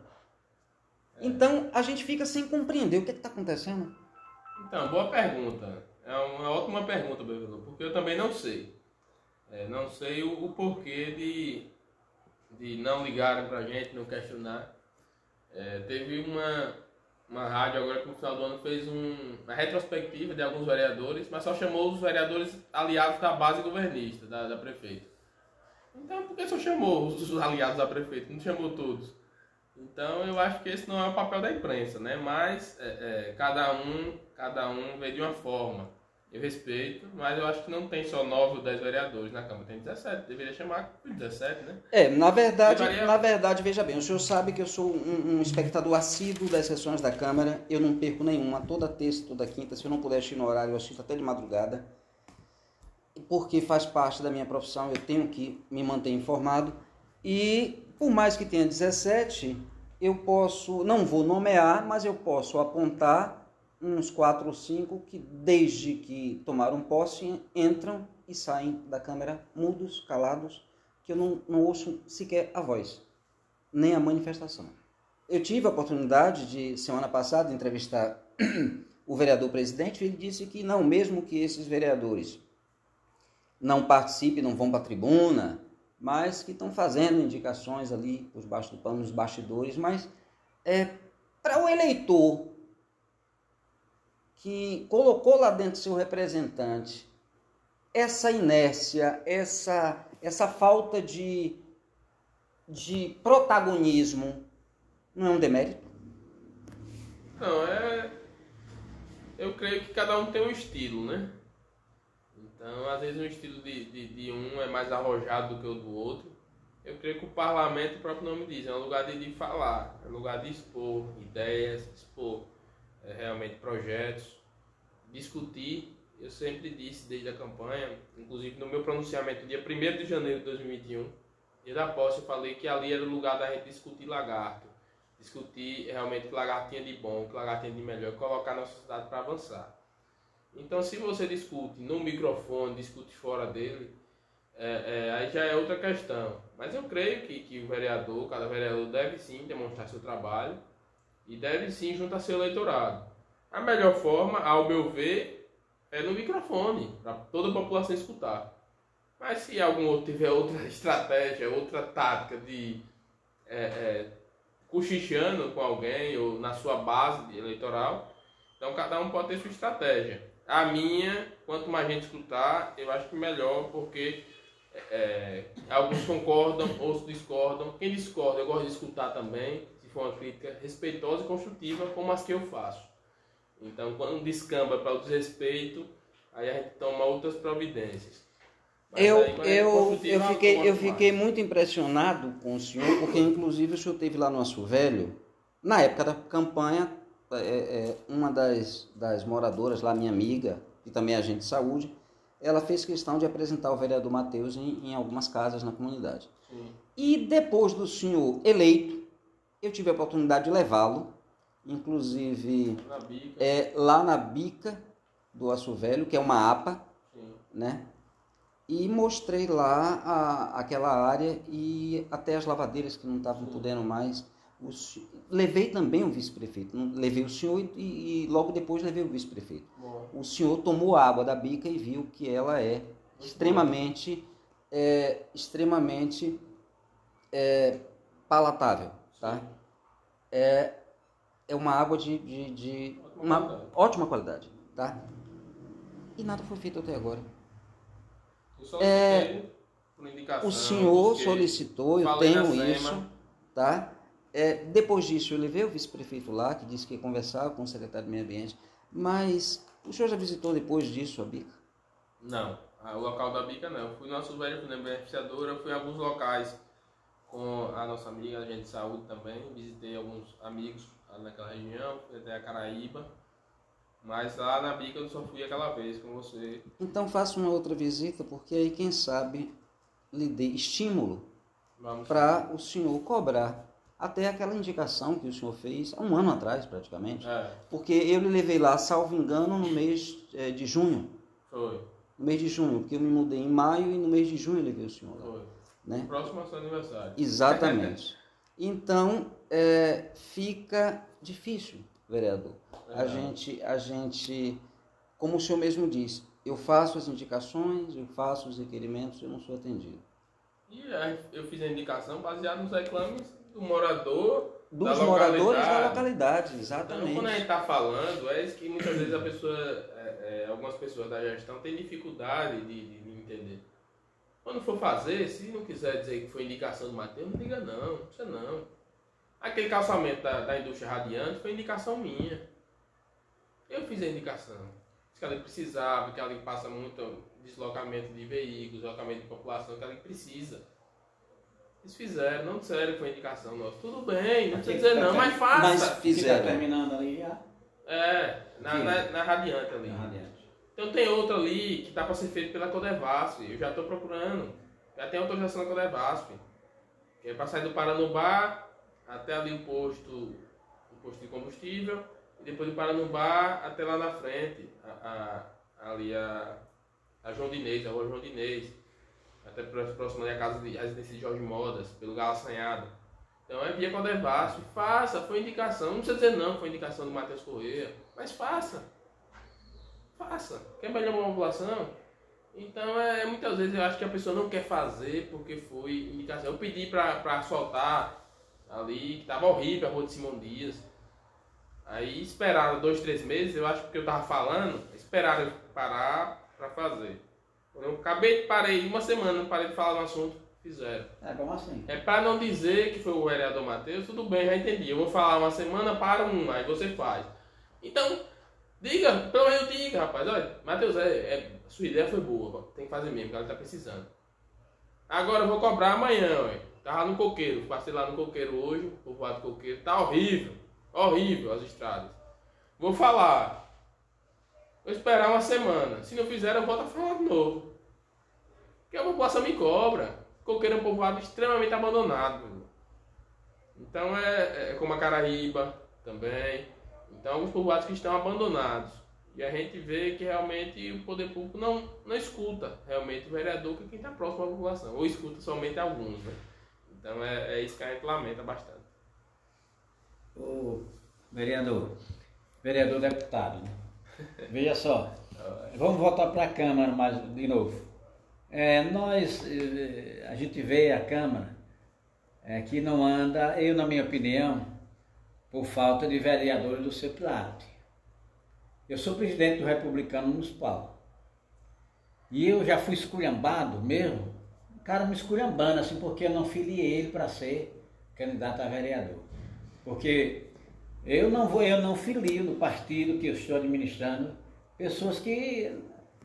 É. Então a gente fica sem compreender o que é está acontecendo. Então, boa pergunta. É uma ótima pergunta, Bevilô, porque eu também não sei. É, não sei o, o, porquê de, de não ligarem pra gente, não questionar. É, teve uma, uma rádio agora que no final do ano fez um, uma retrospectiva de alguns vereadores, mas só chamou os vereadores aliados da base governista, da, da prefeita. Então, por que só chamou os aliados da prefeita? Não chamou todos. Então, eu acho que esse não é o papel da imprensa, né? Mas é, é, cada um, cada um vê de uma forma. Eu respeito, mas eu acho que não tem só 9 ou 10 vereadores na Câmara, tem 17. Deveria chamar 17, né? É, na verdade, na verdade, veja bem, o senhor sabe que eu sou um, um, espectador assíduo das sessões da Câmara, eu não perco nenhuma, toda terça, toda quinta, se eu não puder assistir no horário, eu assisto até de madrugada, porque faz parte da minha profissão, eu tenho que me manter informado, e por mais que tenha 17, eu posso, não vou nomear, mas eu posso apontar uns quatro ou cinco que, desde que tomaram posse, entram e saem da Câmara mudos, calados, que eu não, não ouço sequer a voz, nem a manifestação. Eu tive a oportunidade de, semana passada, entrevistar o vereador presidente, e ele disse que não, mesmo que esses vereadores não participem, não vão para a tribuna, mas que estão fazendo indicações ali por baixo do pano, nos bastidores, mas é, para o eleitor que colocou lá dentro seu representante essa inércia, essa, essa falta de, de protagonismo, não é um demérito? Não, é. Eu creio que cada um tem um estilo, né? Então, às vezes, um estilo de, de, de um é mais arrojado do que o do outro. Eu creio que o parlamento, o próprio nome diz, é um lugar de, de falar, é um lugar de expor ideias, expor é, realmente projetos, discutir. Eu sempre disse desde a campanha, inclusive no meu pronunciamento, dia 1 de janeiro de 2021, dia da posse, eu falei que ali era o lugar da gente discutir lagarto, discutir realmente o que lagarto tinha de bom, o que lagarto tinha de melhor, colocar a nossa cidade para avançar. Então, se você discute no microfone, discute fora dele, é, é, aí já é outra questão. Mas eu creio que, que o vereador, cada vereador deve sim demonstrar seu trabalho e deve sim juntar seu eleitorado. A melhor forma, ao meu ver, é no microfone, para toda a população escutar. Mas se algum outro tiver outra estratégia, outra tática de é, é, cochichando com alguém ou na sua base eleitoral, então cada um pode ter sua estratégia. A minha, quanto mais gente escutar, eu acho que melhor, porque é, alguns concordam, outros discordam. Quem discorda, eu gosto de escutar também, se for uma crítica respeitosa e construtiva, como as que eu faço. Então, quando descamba para o desrespeito, aí a gente toma outras providências. eu, aí, eu, eu, fiquei, eu fiquei muito impressionado com o senhor, porque inclusive o senhor teve lá no Aço Velho, na época da campanha, é, é, uma das, das moradoras lá, minha amiga, e também agente de saúde, ela fez questão de apresentar o vereador Matheus em, em algumas casas na comunidade. Sim. E depois do senhor eleito, eu tive a oportunidade de levá-lo, inclusive na é, lá na bica do Aço Velho, que é uma APA, Sim. né? E mostrei lá a, aquela área e até as lavadeiras que não estavam podendo mais Levei também o vice-prefeito. Levei o senhor e, e logo depois levei o vice-prefeito. O senhor tomou a água da bica e viu que ela é extremamente, é, extremamente é, palatável, tá? É, é uma água de, de, de uma qualidade. ótima qualidade, tá? E nada foi feito até agora. É, O senhor solicitou, eu tenho isso, tá? É, depois disso, eu levei o vice-prefeito lá, que disse que ia conversar com o secretário do Meio Ambiente, mas o senhor já visitou depois disso a bica? Não, ah, o local da bica não. Eu fui no nosso velho fui na beneficiadora, eu fui em alguns locais com a nossa amiga, a gente de saúde também. Visitei alguns amigos naquela região, fui até a Caraíba. Mas lá na bica eu só fui aquela vez com você. Então faça uma outra visita, porque aí, quem sabe, lhe dê estímulo para o senhor cobrar até aquela indicação que o senhor fez há um ano atrás, praticamente. É, Porque eu lhe levei lá, salvo engano, no mês eh, de junho. foi, No mês de junho, porque eu me mudei em maio e no mês de junho eu levei o senhor lá. foi. Né? Próximo ao seu aniversário. Exatamente. Então, é, fica difícil, vereador. A Verdade. gente, a gente, como o senhor mesmo disse, eu faço as indicações, eu faço os requerimentos, eu não sou atendido. E aí eu fiz a indicação baseada nos reclames do morador. Dos da moradores da localidade. localidade, Então, exatamente. quando a gente está falando, é isso que muitas vezes a pessoa, é, é, algumas pessoas da gestão têm dificuldade de, de- de entender. Quando for fazer, se não quiser dizer que foi indicação do Matheus, não diga não, não precisa não. Aquele calçamento da, da indústria radiante foi indicação minha. Eu fiz a indicação. Disse que ali precisava, que ali passa muito deslocamento de veículos, deslocamento de população, que ali precisa. Eles fizeram, não disseram que foi indicação nossa. Tudo bem, não precisa dizer não, mas faça. Mas fizeram. terminando ali já. É, na, na, na Radiante ali. Na radiante. Então tem outra ali que tá para ser feito pela Codevasp. Eu já estou procurando. Já tem autorização da Codevasp. Que é para sair do Paranubá até ali o posto, o posto de combustível. E depois do Paranubá até lá na frente. A, a- ali a, a João Dinês, a rua João Dinês. Até pró- próximo ali a casa de a residência de Jorge Modas, pelo Galo Assanhado. Então é via Codevasp. Faça, foi indicação. Não precisa dizer não, foi indicação do Matheus Correia. Mas faça. Faça. Quer melhorar uma população? Então, é, muitas vezes eu acho que a pessoa não quer fazer porque foi indicação. Eu pedi pra soltar ali, que tava horrível a rua de Simão Dias. Aí esperaram dois, três meses, eu acho que eu tava falando, esperaram parar pra fazer. Eu acabei de parei, uma semana, parei de falar no assunto, fizeram. É como assim? É pra não dizer que foi o vereador Matheus, tudo bem, já entendi. Eu vou falar uma semana para um, aí você faz. Então, diga, pelo menos diga, rapaz. Olha, Matheus, é, é- sua ideia foi boa, tem que fazer mesmo, que ela tá precisando. Agora eu vou cobrar amanhã, ué. Tava no coqueiro, passei lá no coqueiro hoje, povoado coqueiro, tá horrível, horrível as estradas. Vou falar. Vou esperar uma semana. Se não fizer, eu volto a falar de novo. Porque a população me cobra. Coqueiro é um povoado extremamente abandonado. Então é, é como a Caraíba também. Então alguns povoados que estão abandonados. E a gente vê que realmente o poder público não, não escuta realmente o vereador, que é quem está próximo à população. Ou escuta somente alguns, né? Então é, é isso que a gente lamenta bastante. O vereador, vereador deputado, né? Veja só, vamos voltar para a Câmara mais de novo. É, nós, eh, a gente vê a Câmara é, que não anda, eu na minha opinião, por falta de vereadores do seu. Eu sou presidente do Republicano Municipal. E eu já fui esculhambado mesmo, o cara me esculhambando assim, porque eu não filiei ele para ser candidato a vereador. Porque eu não vou, eu não filio no partido que eu estou administrando pessoas que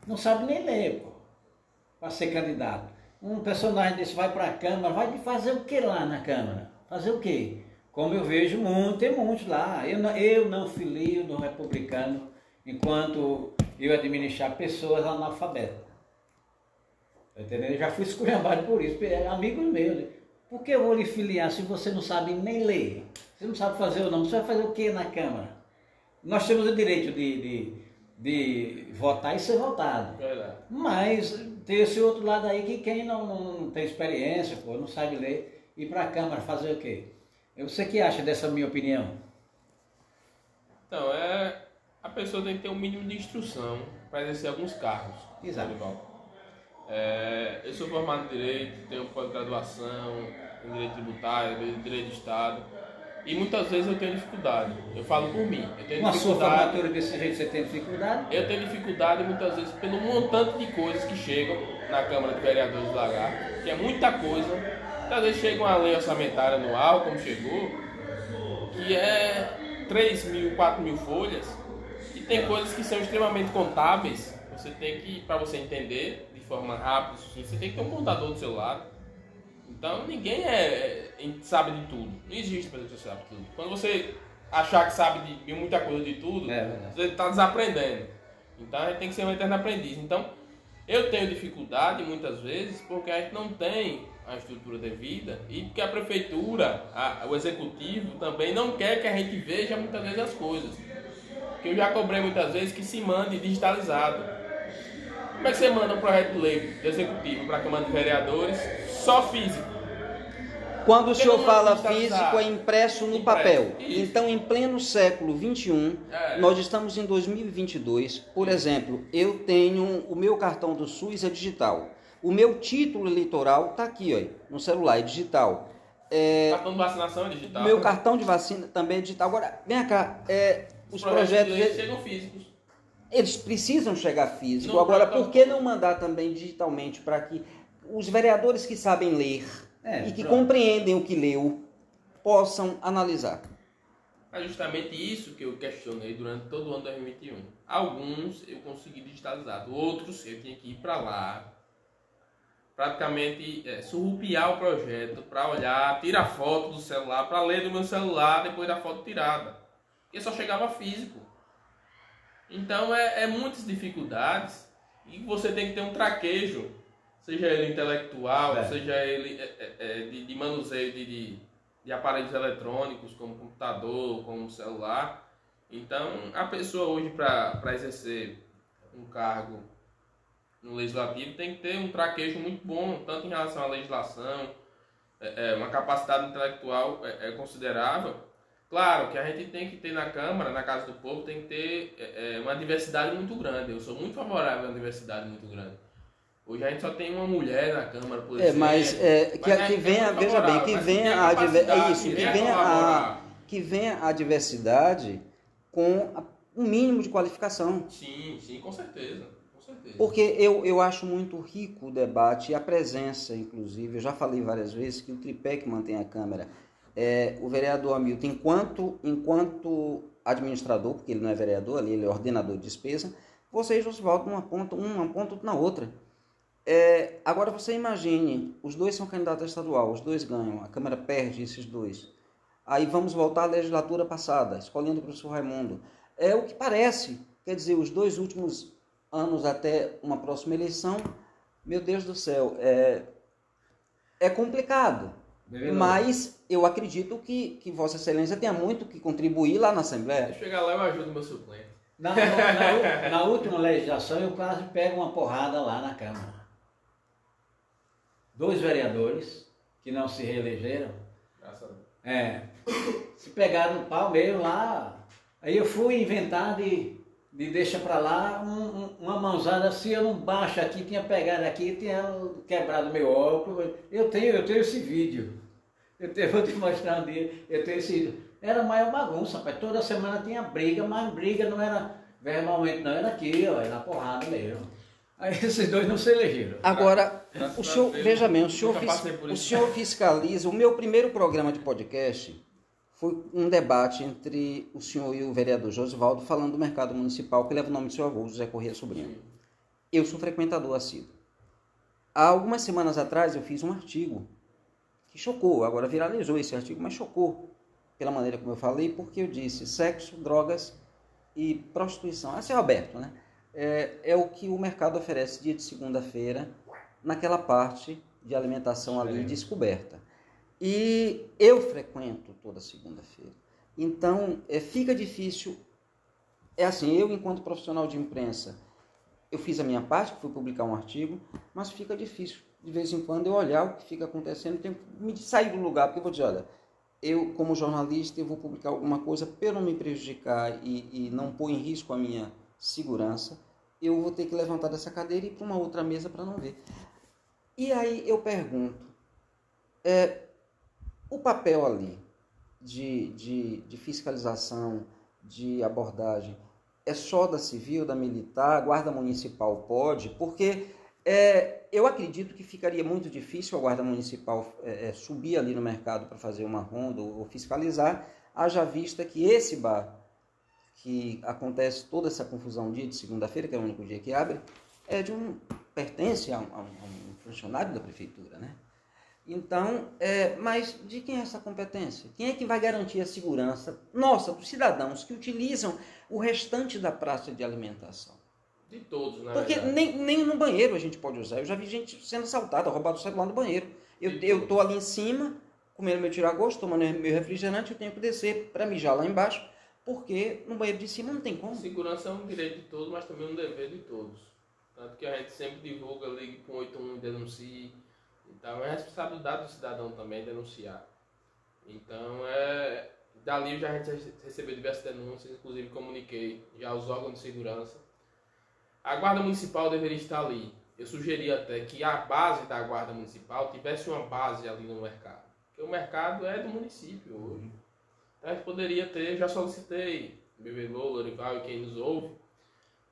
não sabem nem ler, para ser candidato. Um personagem desse vai para a Câmara, vai fazer o que lá na Câmara? Fazer o quê? Como eu vejo muito, tem muitos lá. Eu não, eu não filio no republicano enquanto eu administrar pessoas analfabetas. Tá entendendo? Eu já fui esculhambado por isso, é amigos meus. Por que eu vou lhe filiar se você não sabe nem ler? Você não sabe fazer o nome, você vai fazer o que na Câmara? Nós temos o direito de, de, de votar e ser votado. Verdade. Mas tem esse outro lado aí que quem não, não, não tem experiência, pô, não sabe ler, ir para a Câmara fazer o quê? Você que acha dessa minha opinião? Então, é, a pessoa tem que ter um mínimo de instrução para exercer alguns cargos. Exato. Dorival. É, eu sou formado em Direito, tenho pós-graduação em Direito Tributário, Direito de Estado. E muitas vezes eu tenho dificuldade. Eu falo por mim. Eu tenho Com a sua dificuldade. formatura desse jeito você tem dificuldade? Eu tenho dificuldade muitas vezes pelo montante de coisas que chegam na Câmara de Vereadores do Lagar, que é muita coisa. Às vezes chega uma lei orçamentária anual, como chegou, que é 3 mil, 4 mil folhas, e tem coisas que são extremamente contábeis. Você tem que, para você entender de forma rápida, assim, você tem que ter um contador do seu lado. Então ninguém é, é- sabe de tudo. Não existe pessoa que sabe de tudo. Quando você achar que sabe de, muita coisa de tudo, É verdade. você está desaprendendo. Então a gente tem que ser um eterno aprendiz. Então eu tenho dificuldade muitas vezes porque a gente não tem a estrutura devida e porque a prefeitura, a- o executivo também não quer que a gente veja muitas vezes as coisas. Porque eu já cobrei muitas vezes que se mande digitalizado. Como é que você manda um projeto de lei do executivo para a Câmara de Vereadores só físico? Quando o senhor fala físico, é impresso no Impresso, papel. isso. Então, em pleno século XXI, É. nós estamos em 2022. Por exemplo, eu tenho o meu cartão do SUS é digital. O meu título eleitoral está aqui, ó, no celular, é digital. É, Cartão de vacinação é digital. meu cartão de vacina também é digital. Agora, vem cá, é, os Os projetos projetos, chegam físicos. eles precisam chegar físico. Não, Agora, por que não mandar também digitalmente para que os vereadores que sabem ler É, e que pronto. compreendem o que leu possam analisar? É justamente isso que eu questionei durante todo o ano de 2021. Alguns eu consegui digitalizar, outros eu tinha que ir para lá, praticamente é, surrupiar o projeto para olhar, tirar foto do celular, para ler do meu celular depois da foto tirada. Porque só chegava físico. Então é, é muitas dificuldades e você tem que ter um traquejo, seja ele intelectual, É. seja ele é, é, é, de, de manuseio de, de, de aparelhos eletrônicos, como computador, como celular. Então a pessoa hoje para exercer um cargo no legislativo tem que ter um traquejo muito bom, tanto em relação à legislação, é, é, uma capacidade intelectual é, considerável. Claro que a gente tem que ter na Câmara, na Casa do Povo, tem que ter uma diversidade muito grande. Eu sou muito favorável a uma diversidade muito grande. Hoje a gente só tem uma mulher na Câmara, por É, exemplo. mas é, que, Mas que venha, é veja bem, que venha a é isso, que quer venha a, que venha a diversidade com um mínimo de qualificação. Sim, sim, com certeza. Com certeza. Porque eu, eu acho muito rico o debate e a presença, inclusive, eu já falei várias vezes que o tripé que mantém a Câmara é o vereador Hamilton, enquanto, enquanto administrador, porque ele não é vereador, ali ele é ordenador de despesa, vocês voltam uma ponta, uma ponta na outra. É, agora você imagine, os dois são candidatos a estadual, os dois ganham, a Câmara perde esses dois. Aí vamos voltar à legislatura passada, escolhendo o professor Raimundo. É o que parece, quer dizer, os dois últimos anos até uma próxima eleição, meu Deus do céu, é, é complicado. Vereador. Mas eu acredito que, que Vossa Excelência tenha muito que contribuir lá na Se Assembleia. chegar lá, eu ajudo meu suplente. Na, na- na- na última legislação eu quase pego uma porrada lá na Câmara. Dois vereadores que não se reelegeram, Graças a Deus. é, se pegaram no pau meio lá. Aí eu fui inventar de, de deixa pra lá um- um- uma mãozada assim, eu não baixo aqui, tinha pegado aqui, tinha quebrado meu óculos. Eu tenho, eu tenho esse vídeo. Eu tenho, vou te mostrar um dia. Eu tenho esse. Era a maior bagunça, rapaz. Toda semana tinha briga, mas briga não era verbalmente, não, era aqui, ó, era na porrada mesmo. Aí esses dois não se elegeram. Agora, o senhor, veja bem, o senhor, o senhor fiscaliza. O meu primeiro programa de podcast foi um debate entre o senhor e o vereador Josivaldo falando do mercado municipal, que leva o nome do seu avô, José Corrêa Sobrinho. Eu sou frequentador assíduo. Há algumas semanas atrás eu fiz um artigo que chocou, agora viralizou esse artigo, mas chocou pela maneira como eu falei, porque eu disse sexo, drogas e prostituição. Esse é Roberto, né? É, é o que o mercado oferece dia de segunda-feira naquela parte de alimentação ali descoberta. E eu frequento toda segunda-feira. Então, é, fica difícil. É assim, eu, enquanto profissional de imprensa, eu fiz a minha parte, foi publicar um artigo, mas fica difícil, de vez em quando, eu olhar o que fica acontecendo, tenho que me sair do lugar, porque eu vou dizer, olha, eu, como jornalista, eu vou publicar alguma coisa para não me prejudicar e, e não pôr em risco a minha segurança, eu vou ter que levantar dessa cadeira e ir para uma outra mesa para não ver. E aí eu pergunto, é, o papel ali de, de, de fiscalização, de abordagem, é só da civil, da militar, guarda municipal pode? Porque é, eu acredito que ficaria muito difícil a Guarda Municipal é, é, subir ali no mercado para fazer uma ronda ou, ou fiscalizar, haja vista que esse bar, que acontece toda essa confusão dia de segunda-feira, que é o único dia que abre, é de um pertence a um, a um funcionário da prefeitura, né? Então, é, mas de quem é essa competência? Quem é que vai garantir a segurança nossa, dos cidadãos que utilizam o restante da praça de alimentação? De todos, né? Porque nem, nem no banheiro a gente pode usar. Eu já vi gente sendo assaltada, roubado o celular no banheiro. Eu, eu tô ali em cima, comendo meu tiragosto, tomando meu refrigerante, eu tenho que descer para mijar lá embaixo, porque no banheiro de cima não tem como. Segurança é um direito de todos, mas também um dever de todos. Tanto que a gente sempre divulga, ligue para 81 e denuncie. Então é responsabilidade do cidadão também denunciar. Então é. Dali já a gente recebeu diversas denúncias, inclusive comuniquei já aos órgãos de segurança a guarda municipal deveria estar ali. Eu sugeri até que a base da guarda municipal tivesse uma base ali no mercado. Porque o mercado é do município hoje. Então a gente poderia ter, já solicitei, Bebelô, Lorival e quem nos ouve,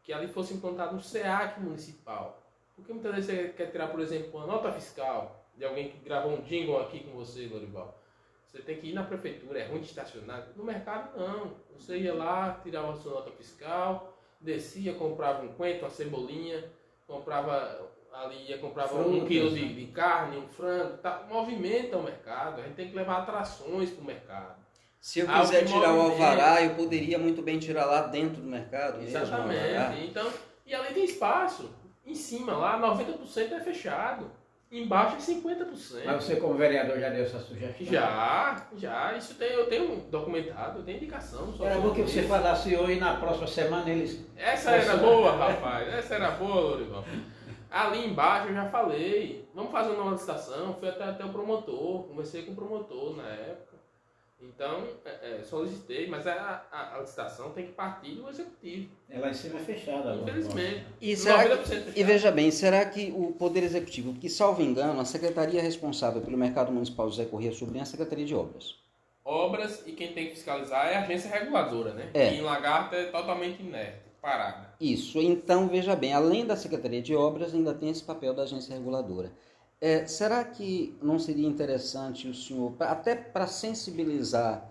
que ali fosse implantado um SEAC municipal. Porque muitas vezes você quer tirar, por exemplo, uma nota fiscal de alguém que gravou um jingle aqui com você, Lorival. Você tem que ir na prefeitura, é ruim de estacionar. No mercado, não. Você ia lá, tirava a sua nota fiscal, descia, comprava um coentro, uma cebolinha, comprava ali, ia, comprava frango, um quilo de, de, carne, um frango, tá, movimenta o mercado, a gente tem que levar atrações para o mercado. Se eu quiser tirar o alvará, eu poderia muito bem tirar lá dentro do mercado. Exatamente. Mesmo, então, e ali tem espaço. Em cima lá, 90% é fechado. Embaixo é 50%. Mas você, como vereador, já deu essa sugestão? Já, já. Isso tem, eu tenho documentado, eu tenho indicação. Era bom que você falasse hoje e na próxima semana eles. Essa era boa, rapaz. Essa era boa, Lorival. Ali embaixo eu já falei. Vamos fazer uma licitação. Fui até, até o promotor. Conversei com o promotor na época. Então, é, é, solicitei, mas a, a, a, licitação tem que partir do executivo. Ela em cima é fechada. Infelizmente. E, será, e veja bem, será que o Poder Executivo, que salvo engano, a secretaria responsável pelo mercado municipal José Corrêa Sobrinho é a Secretaria de Obras? Obras e quem tem que fiscalizar é a agência reguladora, né? É. E em Lagarta é totalmente inerte, parada. Isso, então veja bem, além da Secretaria de Obras, ainda tem esse papel da agência reguladora. É, será que não seria interessante o senhor, até para sensibilizar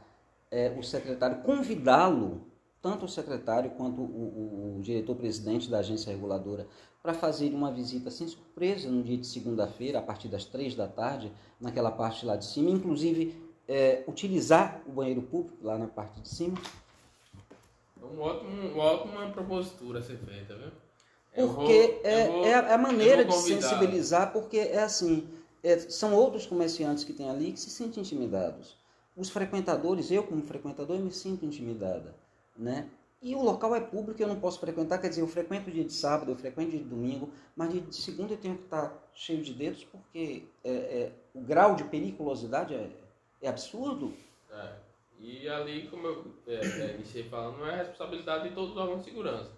é, o secretário, convidá-lo, tanto o secretário quanto o, o, o diretor-presidente da agência reguladora, para fazer uma visita sem surpresa no dia de segunda-feira, a partir das três da tarde, naquela parte lá de cima, inclusive é, utilizar o banheiro público lá na parte de cima? Um ótimo, uma ótima propositura a ser feita, viu? Porque vou, é, vou, é, a maneira de sensibilizar, porque é assim, é, são outros comerciantes que tem ali que se sentem intimidados. Os frequentadores, eu como frequentador, eu me sinto intimidada, né? E o local é público, eu não posso frequentar, quer dizer, eu frequento dia de sábado, eu frequento dia de domingo, mas dia de segunda eu tenho que estar cheio de dedos, porque é, é, o grau de periculosidade é, é absurdo. É. E ali, como eu é, é, iniciei falando, não é responsabilidade de todos os órgãos de segurança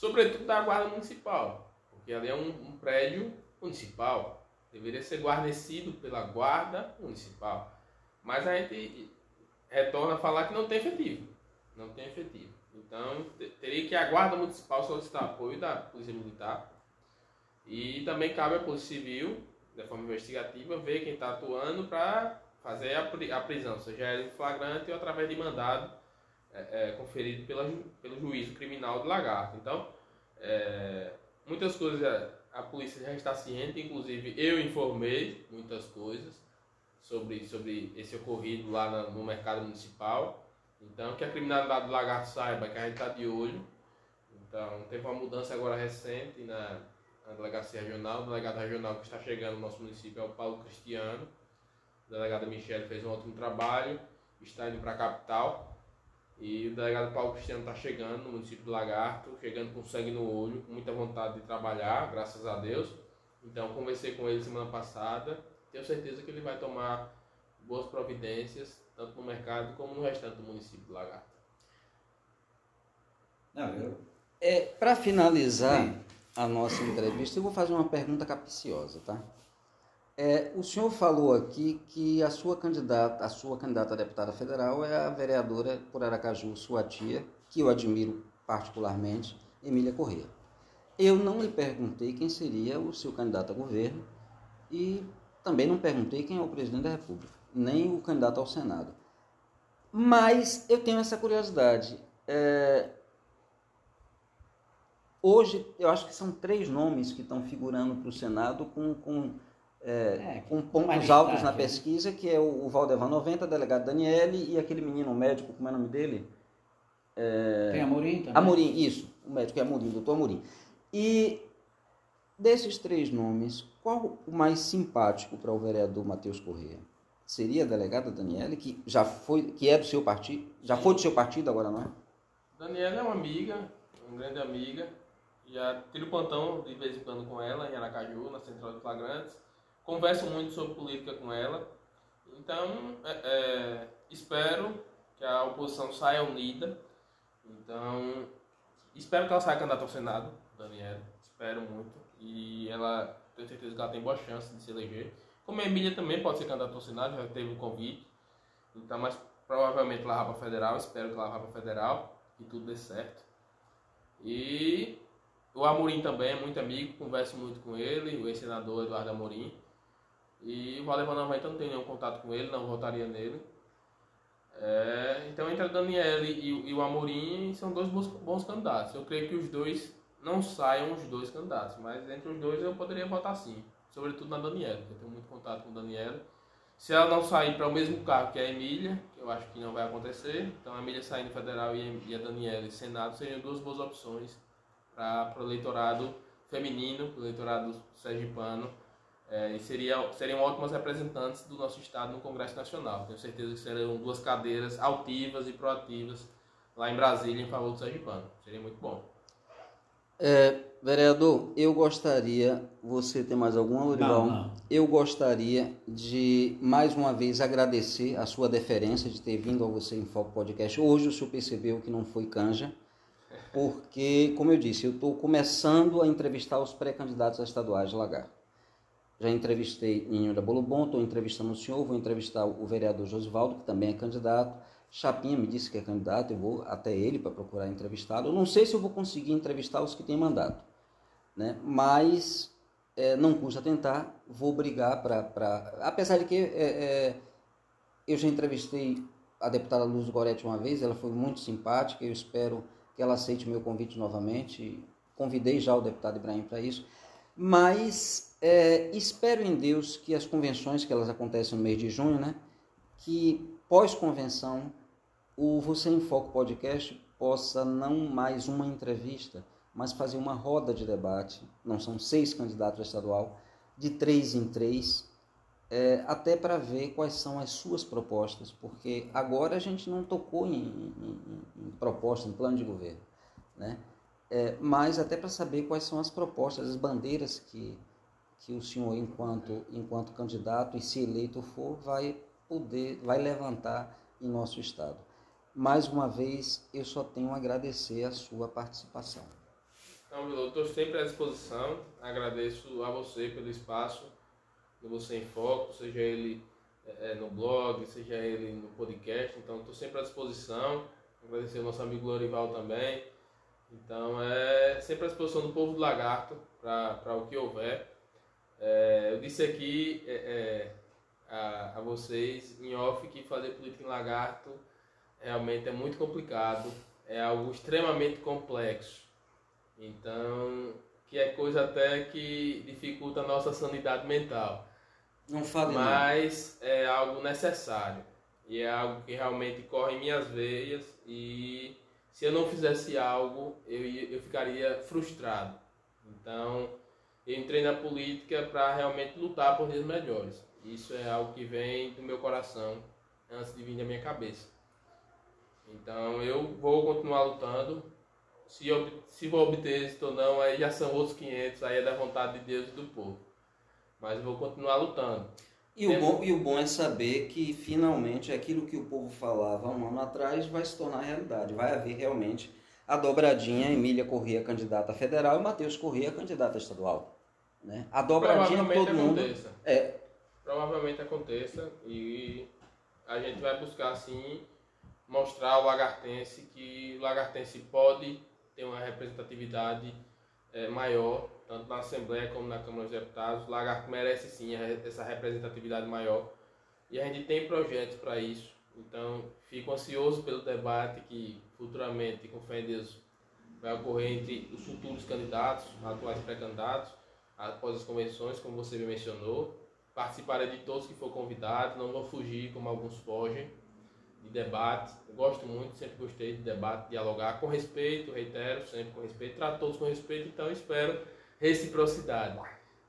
sobretudo da guarda municipal, porque ali é um, um prédio municipal, deveria ser guarnecido pela guarda municipal. Mas a gente retorna a falar que não tem efetivo, não tem efetivo. Então teria que a guarda municipal solicitar apoio da polícia militar e também cabe à polícia civil, de forma investigativa, ver quem está atuando para fazer a, prisão, seja em flagrante ou através de mandado é, é, conferido pela, pelo juízo criminal do lagarto. Então, é, muitas coisas a, a polícia já está ciente, inclusive eu informei muitas coisas sobre, sobre esse ocorrido lá na, no mercado municipal. Então, que a criminalidade do lagarto saiba que a gente está de olho. Então, teve uma mudança agora recente na, na delegacia regional. O delegado regional que está chegando no nosso município é o Paulo Cristiano. A delegada Michele fez um ótimo trabalho, está indo para a capital. E o delegado Paulo Cristiano está chegando no município do Lagarto, chegando com sangue no olho, com muita vontade de trabalhar, graças a Deus. Então, conversei com ele semana passada, tenho certeza que ele vai tomar boas providências, tanto no mercado como no restante do município de Lagarto. Não, eu. É, Para finalizar a nossa entrevista, eu vou fazer uma pergunta capciosa, tá? É, o senhor falou aqui que a sua candidata, a sua candidata a deputada federal é a vereadora por Aracaju, sua tia, que eu admiro particularmente, Emília Corrêa. Eu não lhe perguntei quem seria o seu candidato a governo e também não perguntei quem é o presidente da República, nem o candidato ao Senado. Mas eu tenho essa curiosidade. É, Hoje, eu acho que são três nomes que estão figurando para o Senado com, com, é, É, com pontos altos na né? pesquisa, que é o, o Valdevan 90, delegado Daniele, e aquele menino médico, como é o nome dele? Tem Amorim também? Amorim, isso, o médico é Amorim, doutor Amorim. E desses três nomes, qual o mais simpático para o vereador Matheus Corrêa? Seria a delegada Daniele, que já foi, que é do seu partido, já foi do seu partido, agora não é? Daniela é uma amiga, uma grande amiga. Já tiro plantão de vez em quando com ela em Aracaju, na Central de Flagrantes. Converso muito sobre política com ela. Então, é, é, espero que a oposição saia unida. Então, espero que ela saia candidata ao Senado, Daniela. Espero muito. E ela, tenho certeza que ela tem boa chance de se eleger. Como a Emília também pode ser candidata ao Senado, já teve um convite. Então, mas provavelmente ela vai para federal. Espero que ela vá para federal. Que tudo dê certo. E o Amorim também é muito amigo, converso muito com ele, o ex-senador Eduardo Amorim. E o Valdevan 90 não tenho nenhum contato com ele, não votaria nele. É, então entre a Daniele e, e o Amorim são dois bons, bons candidatos. Eu creio que os dois não saiam os dois candidatos, mas entre os dois eu poderia votar sim. Sobretudo na Daniela, porque eu tenho muito contato com a Daniela. Se ela não sair para o mesmo cargo que a Emília, que eu acho que não vai acontecer, então a Emília saindo federal e a- e a Daniela Senado seriam duas boas opções para o eleitorado feminino, para o eleitorado sergipano, é, e seria, seriam ótimas representantes do nosso estado no Congresso Nacional. Tenho certeza que serão duas cadeiras altivas e proativas lá em Brasília em favor do sergipano. Seria muito bom. É, vereador, eu gostaria, você tem mais alguma? Não, não. Eu gostaria de, mais uma vez, agradecer a sua deferência de ter vindo ao Você em Foco Podcast. Hoje o senhor percebeu que não foi canja, porque, como eu disse, eu estou começando a entrevistar os pré-candidatos a estaduais de Lagar. Já entrevistei Ninho da Bolo Bom, estou entrevistando o senhor, vou entrevistar o vereador Josivaldo, que também é candidato. Chapinha me disse que é candidato, eu vou até ele para procurar entrevistá-lo. Não sei se eu vou conseguir entrevistar os que têm mandato, né? mas é, não custa tentar, vou brigar para... Apesar de que é, é, eu já entrevistei a deputada Luz Goretti uma vez, ela foi muito simpática, eu espero que ela aceite o meu convite novamente. Convidei já o deputado Ibrahim para isso. Mas é, espero em Deus que as convenções que elas acontecem no mês de junho, né, que pós-convenção o Você em Foco podcast possa não mais uma entrevista, mas fazer uma roda de debate. Não são seis candidatos a estadual, de três em três, é, até para ver quais são as suas propostas, porque agora a gente não tocou em, em- em- proposta, em plano de governo, né? É, mas até para saber quais são as propostas, as bandeiras que, que o senhor, enquanto, enquanto candidato e se eleito for, vai poder, vai levantar em nosso estado. Mais uma vez, eu só tenho a agradecer a sua participação. Então, eu estou sempre à disposição. Agradeço a você pelo espaço do Você em Foco, seja ele eh, no blog, seja ele no podcast. Então, estou sempre à disposição. Agradecer ao nosso amigo Lorival também. Então, é sempre à disposição do povo do Lagarto para o que houver. É, eu disse aqui é, é, a, a vocês em off que fazer política em Lagarto realmente é muito complicado. É algo extremamente complexo. Então, que é coisa até que dificulta a nossa sanidade mental. Não fale não. Mas é algo necessário. E é algo que realmente corre em minhas veias. E se eu não fizesse algo, eu, eu ficaria frustrado. Então, eu entrei na política para realmente lutar por dias melhores. Isso é algo que vem do meu coração antes de vir da minha cabeça. Então, eu vou continuar lutando. Se, ob- se vou obter êxito ou não, aí já são outros 500, aí é da vontade de Deus e do povo. Mas eu vou continuar lutando. E o, bom, e o bom é saber que finalmente aquilo que o povo falava um ano atrás vai se tornar realidade. Vai haver realmente a dobradinha Emília Corrêa candidata federal e Matheus Corrêa candidata estadual. Né? A dobradinha todo mundo. Aconteça. É, Provavelmente aconteça e a gente vai buscar assim mostrar ao lagartense que o lagartense pode ter uma representatividade eh, maior, tanto na Assembleia como na Câmara dos Deputados. O lagarto merece sim essa representatividade maior e a gente tem projetos para isso. Então, fico ansioso pelo debate que futuramente, com fé em Deus, vai ocorrer entre os futuros candidatos, atuais pré-candidatos, após as convenções, como você me mencionou. Participarei de todos que for convidado, não vou fugir como alguns fogem de debate. Eu gosto muito, sempre gostei de debate, dialogar com respeito, reitero, sempre com respeito, trato todos com respeito, então espero reciprocidade.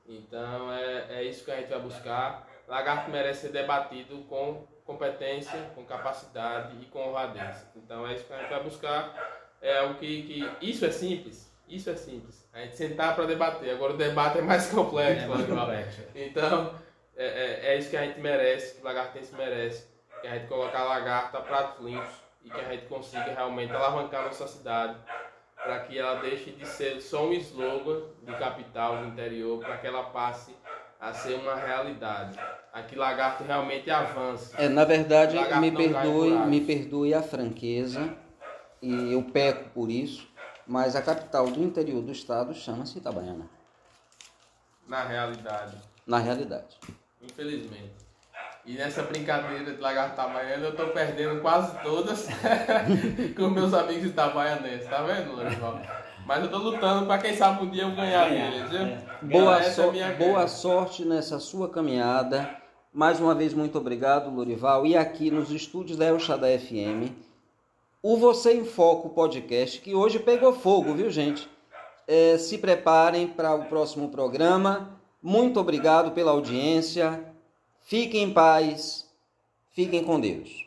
Então é, é isso que a gente vai buscar. Lagarto merece ser debatido com competência, com capacidade e com honradez. Então é isso que a gente vai buscar. É o que, que isso é simples. Isso é simples. A gente sentar para debater. Agora o debate é mais complexo. É mais complexo. Então é, é, é isso que a gente merece, que o lagartense merece. Que a gente colocar lagarto a pratos limpos e que a gente consiga realmente alavancar nossa cidade para que ela deixe de ser só um slogan de capital do interior, para que ela passe a ser uma realidade. Aqui Lagarto realmente avance. É, na verdade, me perdoe, me perdoe a franqueza, e eu peco por isso, mas a capital do interior do estado chama-se Itabaiana, Na realidade, na realidade. infelizmente. E nessa brincadeira de lagarto itabaiano, eu tô perdendo quase todas com meus amigos itabaianenses, tá vendo, Lorival? Mas eu tô lutando para quem sabe um dia eu ganhar deles, viu? Boa, Essa é a sor- minha boa sorte nessa sua caminhada. Mais uma vez, muito obrigado, Lorival. E aqui nos estúdios da El Shaddai FM, o Você em Foco podcast, que hoje pegou fogo, viu, gente? É, se preparem para o próximo programa. Muito obrigado pela audiência. Fiquem em paz. Fiquem com Deus.